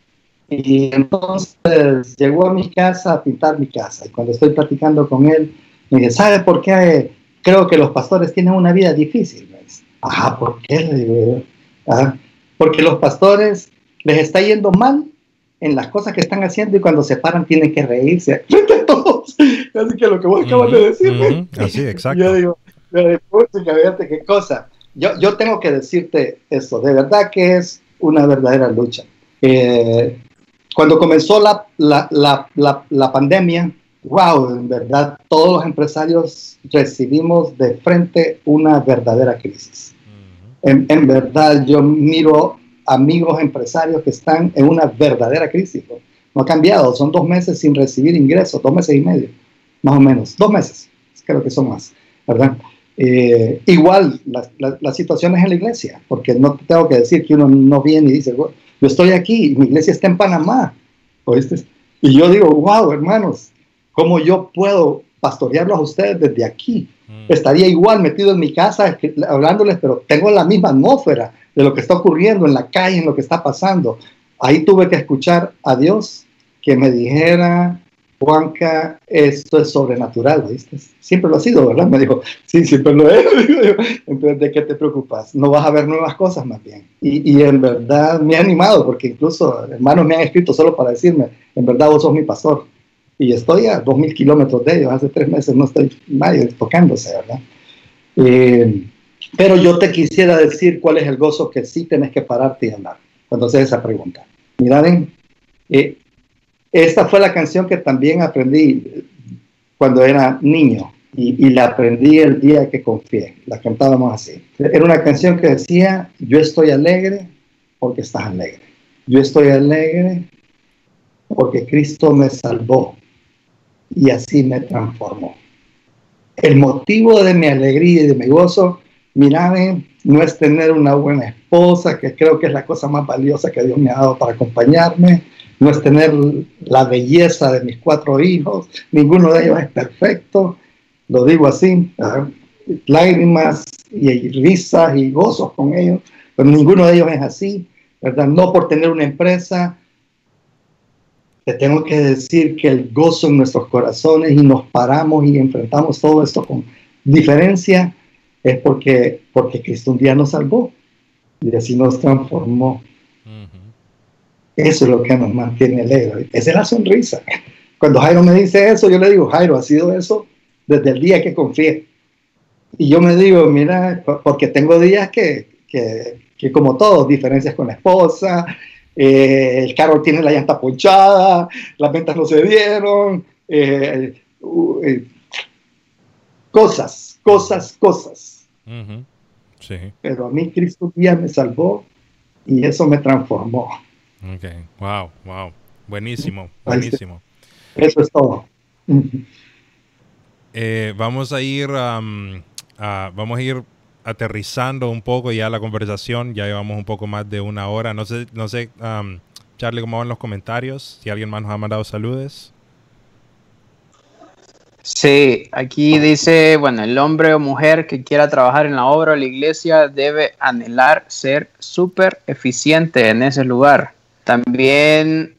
Y entonces llegó a mi casa a pintar mi casa. Y cuando estoy platicando con él, me dice, ¿sabe por qué creo que los pastores tienen una vida difícil? Ah, ¿por qué? Ah, porque los pastores les está yendo mal en las cosas que están haciendo y cuando se paran tienen que reírse todos. Así que lo que vos acabas de decirme. Así, exacto. Yo digo, qué cosa. Yo, yo tengo que decirte esto, de verdad que es una verdadera lucha. Eh, cuando comenzó la, la, la, la, pandemia, wow, en verdad todos los empresarios recibimos de frente una verdadera crisis. en, en, verdad yo miro amigos empresarios que están en una verdadera crisis. No ha cambiado, son dos meses sin recibir ingresos, dos meses y medio, más o menos, dos meses, creo que son más, ¿verdad? Eh, igual las situaciones en la iglesia, porque no tengo que decir que uno no viene y dice, yo estoy aquí, mi iglesia está en Panamá, ¿oíste? Y yo digo, wow, hermanos, ¿cómo yo puedo pastorearlos a ustedes desde aquí? Mm. Estaría igual metido en mi casa hablándoles, pero tengo la misma atmósfera de lo que está ocurriendo en la calle, en lo que está pasando. Ahí tuve que escuchar a Dios que me dijera, Juanca, esto es sobrenatural, ¿viste? Siempre lo ha sido, ¿verdad? Me dijo, sí, siempre lo es. Entonces, ¿de qué te preocupas? No vas a ver nuevas cosas más bien. Y, en verdad me ha animado, porque incluso hermanos me han escrito solo para decirme, en verdad vos sos mi pastor. Y estoy a dos mil kilómetros de ellos, hace tres meses no estoy nadie tocándose, ¿verdad? Eh, pero yo te quisiera decir cuál es el gozo que sí tienes que pararte y andar cuando haces esa pregunta. Miren, eh, esta fue la canción que también aprendí cuando era niño y, la aprendí el día que confié. La cantábamos así. Era una canción que decía, yo estoy alegre porque estás alegre. Yo estoy alegre porque Cristo me salvó y así me transformó. El motivo de mi alegría y de mi gozo, mirad, no es tener una buena esposa, que creo que es la cosa más valiosa que Dios me ha dado para acompañarme, no es tener la belleza de mis cuatro hijos, ninguno de ellos es perfecto, lo digo así, lágrimas y risas y gozos con ellos, pero ninguno de ellos es así, ¿verdad? No por tener una empresa, te tengo que decir que el gozo en nuestros corazones y nos paramos y enfrentamos todo esto con diferencia, es porque, porque Cristo un día nos salvó y así nos transformó. Eso es lo que nos mantiene alegres. Esa es la sonrisa. Cuando Jairo me dice eso, yo le digo, Jairo, ha sido eso desde el día que confié. Y yo me digo, mira, porque tengo días que, que, que como todos, diferencias con la esposa, eh, el carro tiene la llanta ponchada, las ventas no se dieron, eh, eh, cosas, cosas, cosas. Sí. Pero a mí Cristo día me salvó y eso me transformó. Ok, wow, wow. Buenísimo, buenísimo. Eso es todo. Eh, vamos a ir, vamos a ir aterrizando un poco ya la conversación. Ya llevamos un poco más de una hora. No sé, no sé, Charlie, cómo van los comentarios. Si alguien más nos ha mandado saludos. Sí, aquí dice, bueno, el hombre o mujer que quiera trabajar en la obra o la iglesia debe anhelar ser súper eficiente en ese lugar. También,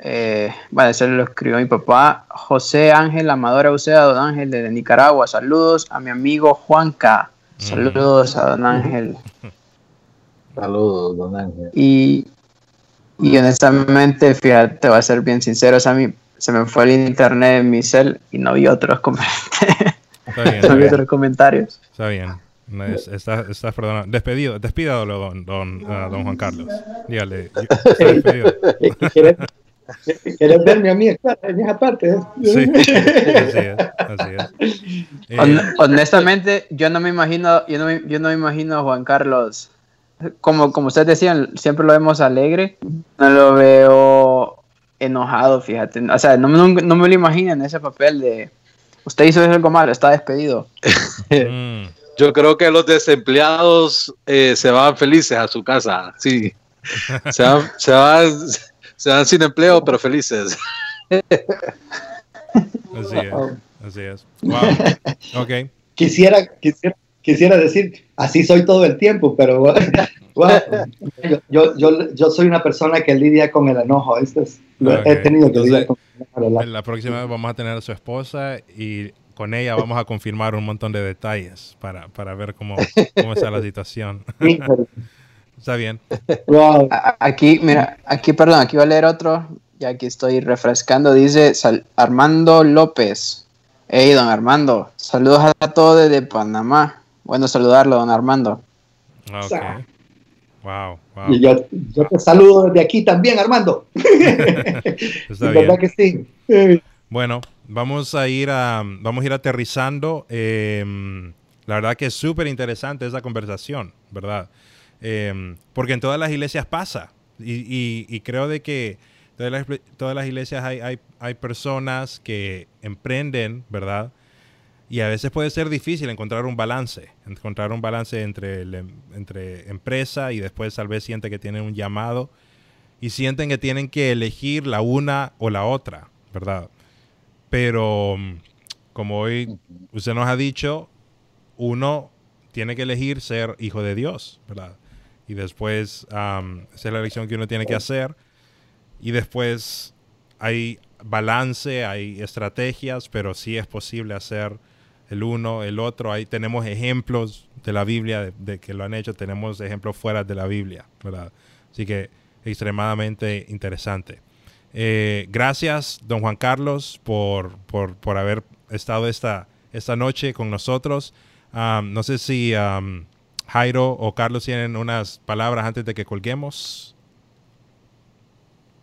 eh, bueno, eso lo escribió mi papá, José Ángel Amador Eusea, don Ángel de Nicaragua. Saludos a mi amigo Juanca. Saludos a don Ángel. Saludos, don Ángel. Y, y honestamente, fíjate, voy a ser bien sincero, o mí se me fue el internet en mi cel y no vi otros comentarios. no vi otros comentarios. Está bien. Estás, estás perdonado. Despedido, despídalo, don, don, uh, don Juan Carlos. Dígale. ¿Quieres verme a mí en esa parte? Sí, así es. Así es. Eh, honestamente, yo no me imagino, yo no me, yo no me imagino a Juan Carlos, como, como ustedes decían, siempre lo vemos alegre. no lo veo enojado, fíjate. O sea, no, no, no me lo imagino en ese papel de usted hizo algo malo, está despedido. Mm. Yo creo que los desempleados eh, se van felices a su casa, sí. Se van, se van, se van sin empleo, pero felices. Así es, así es. Wow. Ok. Quisiera, quisiera, quisiera decir, así soy todo el tiempo, pero wow, yo, yo, yo, yo, soy una persona que lidia con el enojo. Esto es, Okay. He tenido que Entonces, lidiar con el enojo. La próxima vez vamos a tener a su esposa y con ella vamos a confirmar un montón de detalles para, para ver cómo, cómo está la situación. está bien. Wow. Aquí, mira, aquí, perdón, aquí voy a leer otro. Ya aquí estoy refrescando. Dice Sal- Armando López. Hey, don Armando. Saludos a todos desde Panamá. Bueno, saludarlo, don Armando. Ok. Wow, wow. Y yo, yo te saludo desde aquí también, Armando. Está ¿Verdad bien. que sí? Bueno, vamos a ir a, vamos a ir aterrizando. Eh, la verdad que es súper interesante esa conversación, ¿verdad? Eh, porque en todas las iglesias pasa. Y, y- y creo de que todas las, todas las iglesias hay, hay, hay personas que emprenden, ¿verdad? Y a veces puede ser difícil encontrar un balance, encontrar un balance entre, el em- entre empresa y después tal vez sienten que tienen un llamado y sienten que tienen que elegir la una o la otra, ¿verdad? Pero mm, como hoy usted nos ha dicho, uno tiene que elegir ser hijo de Dios, ¿verdad? Y después esa es la elección que uno tiene que hacer. Y después hay balance, hay estrategias, pero sí es posible hacer el uno, el otro. Ahí tenemos ejemplos de la Biblia de, que lo han hecho, tenemos ejemplos fuera de la Biblia, ¿verdad? Así que extremadamente interesante. Eh, gracias, don Juan Carlos, por, por, por haber estado esta, esta noche con nosotros. No sé si am, Jairo o Carlos tienen unas palabras antes de que colguemos.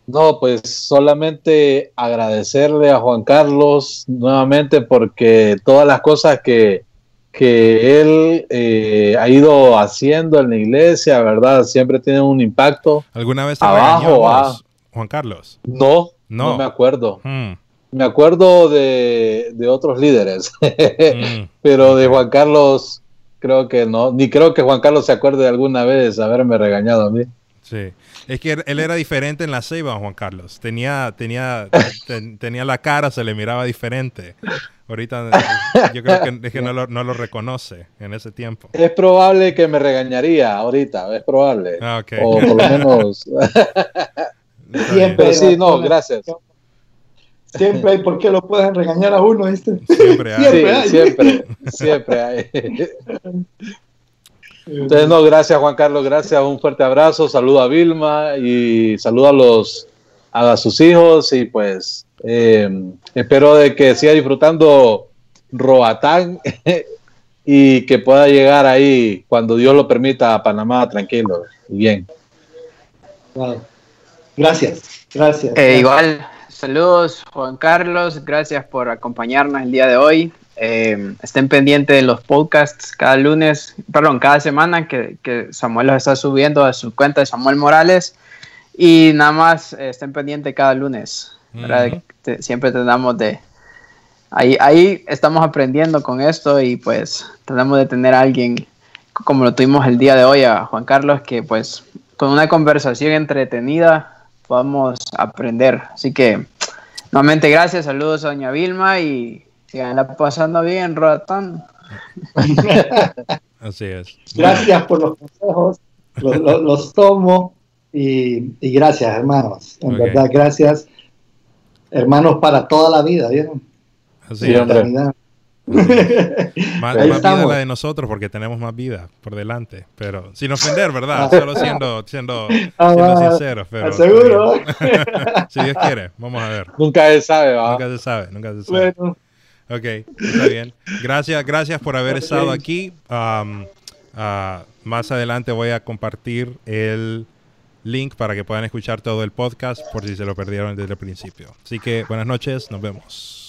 No, pues solamente agradecerle a Juan Carlos nuevamente porque todas las cosas que, que él eh, ha ido haciendo en la iglesia, ¿verdad? Siempre tienen un impacto. ¿Alguna vez te Abajo, regañamos, Juan Carlos? No, No. no, me acuerdo. Hmm, Me acuerdo de, de otros líderes, hmm. pero de Juan Carlos creo que no. Ni creo que Juan Carlos se acuerde alguna vez haberme regañado a mí. Sí. Es que él- era diferente en la ceiba, Juan Carlos. Tenía, tenía, ten- tenía la cara, se le miraba diferente. Ahorita yo creo que, es que no, lo, no lo reconoce en ese tiempo. Es probable que me regañaría ahorita, es probable. Ah. O por lo menos. Pero sí, no, gracias. Siempre hay por qué lo pueden regañar a uno, ¿viste? Siempre hay. Sí, Siempre hay. siempre, siempre hay. Entonces, no, gracias Juan Carlos, gracias, un fuerte abrazo, saludo a Vilma y saludo a los a sus hijos y pues eh, espero de que siga disfrutando Roatán y que pueda llegar ahí cuando Dios lo permita a Panamá tranquilo y bien. Wow. Gracias, gracias. Eh, igual, saludos Juan Carlos, gracias por acompañarnos el día de hoy. Eh, estén pendientes de los podcasts cada lunes, perdón, cada semana que, que Samuel los está subiendo a su cuenta de Samuel Morales. Y nada más eh, estén pendientes cada lunes. siempre tratamos de... Ahí, ahí estamos aprendiendo con esto y pues tratamos de tener a alguien como lo tuvimos el día de hoy a Juan Carlos, que pues con una conversación entretenida podamos aprender. Así que nuevamente gracias, saludos a Doña Vilma y siganla pasando bien, Roatán. Así es. Gracias por los consejos, los, los- los tomo y, y gracias, hermanos. En verdad, gracias, hermanos, para toda la vida, ¿vieron? Así Sí, es. Más, más vida la de nosotros porque tenemos más vida por delante. Pero sin ofender, ¿verdad? Solo siendo, siendo, Ah, siendo sinceros. Pero, Seguro. si Dios quiere, vamos a ver. Nunca se sabe, ¿va? Nunca se sabe, nunca se sabe. Bueno, Ok, está bien. Gracias, gracias por haber estado aquí. Um, ah, más adelante voy a compartir el link para que puedan escuchar todo el podcast por si se lo perdieron desde el principio. Así que buenas noches, nos vemos.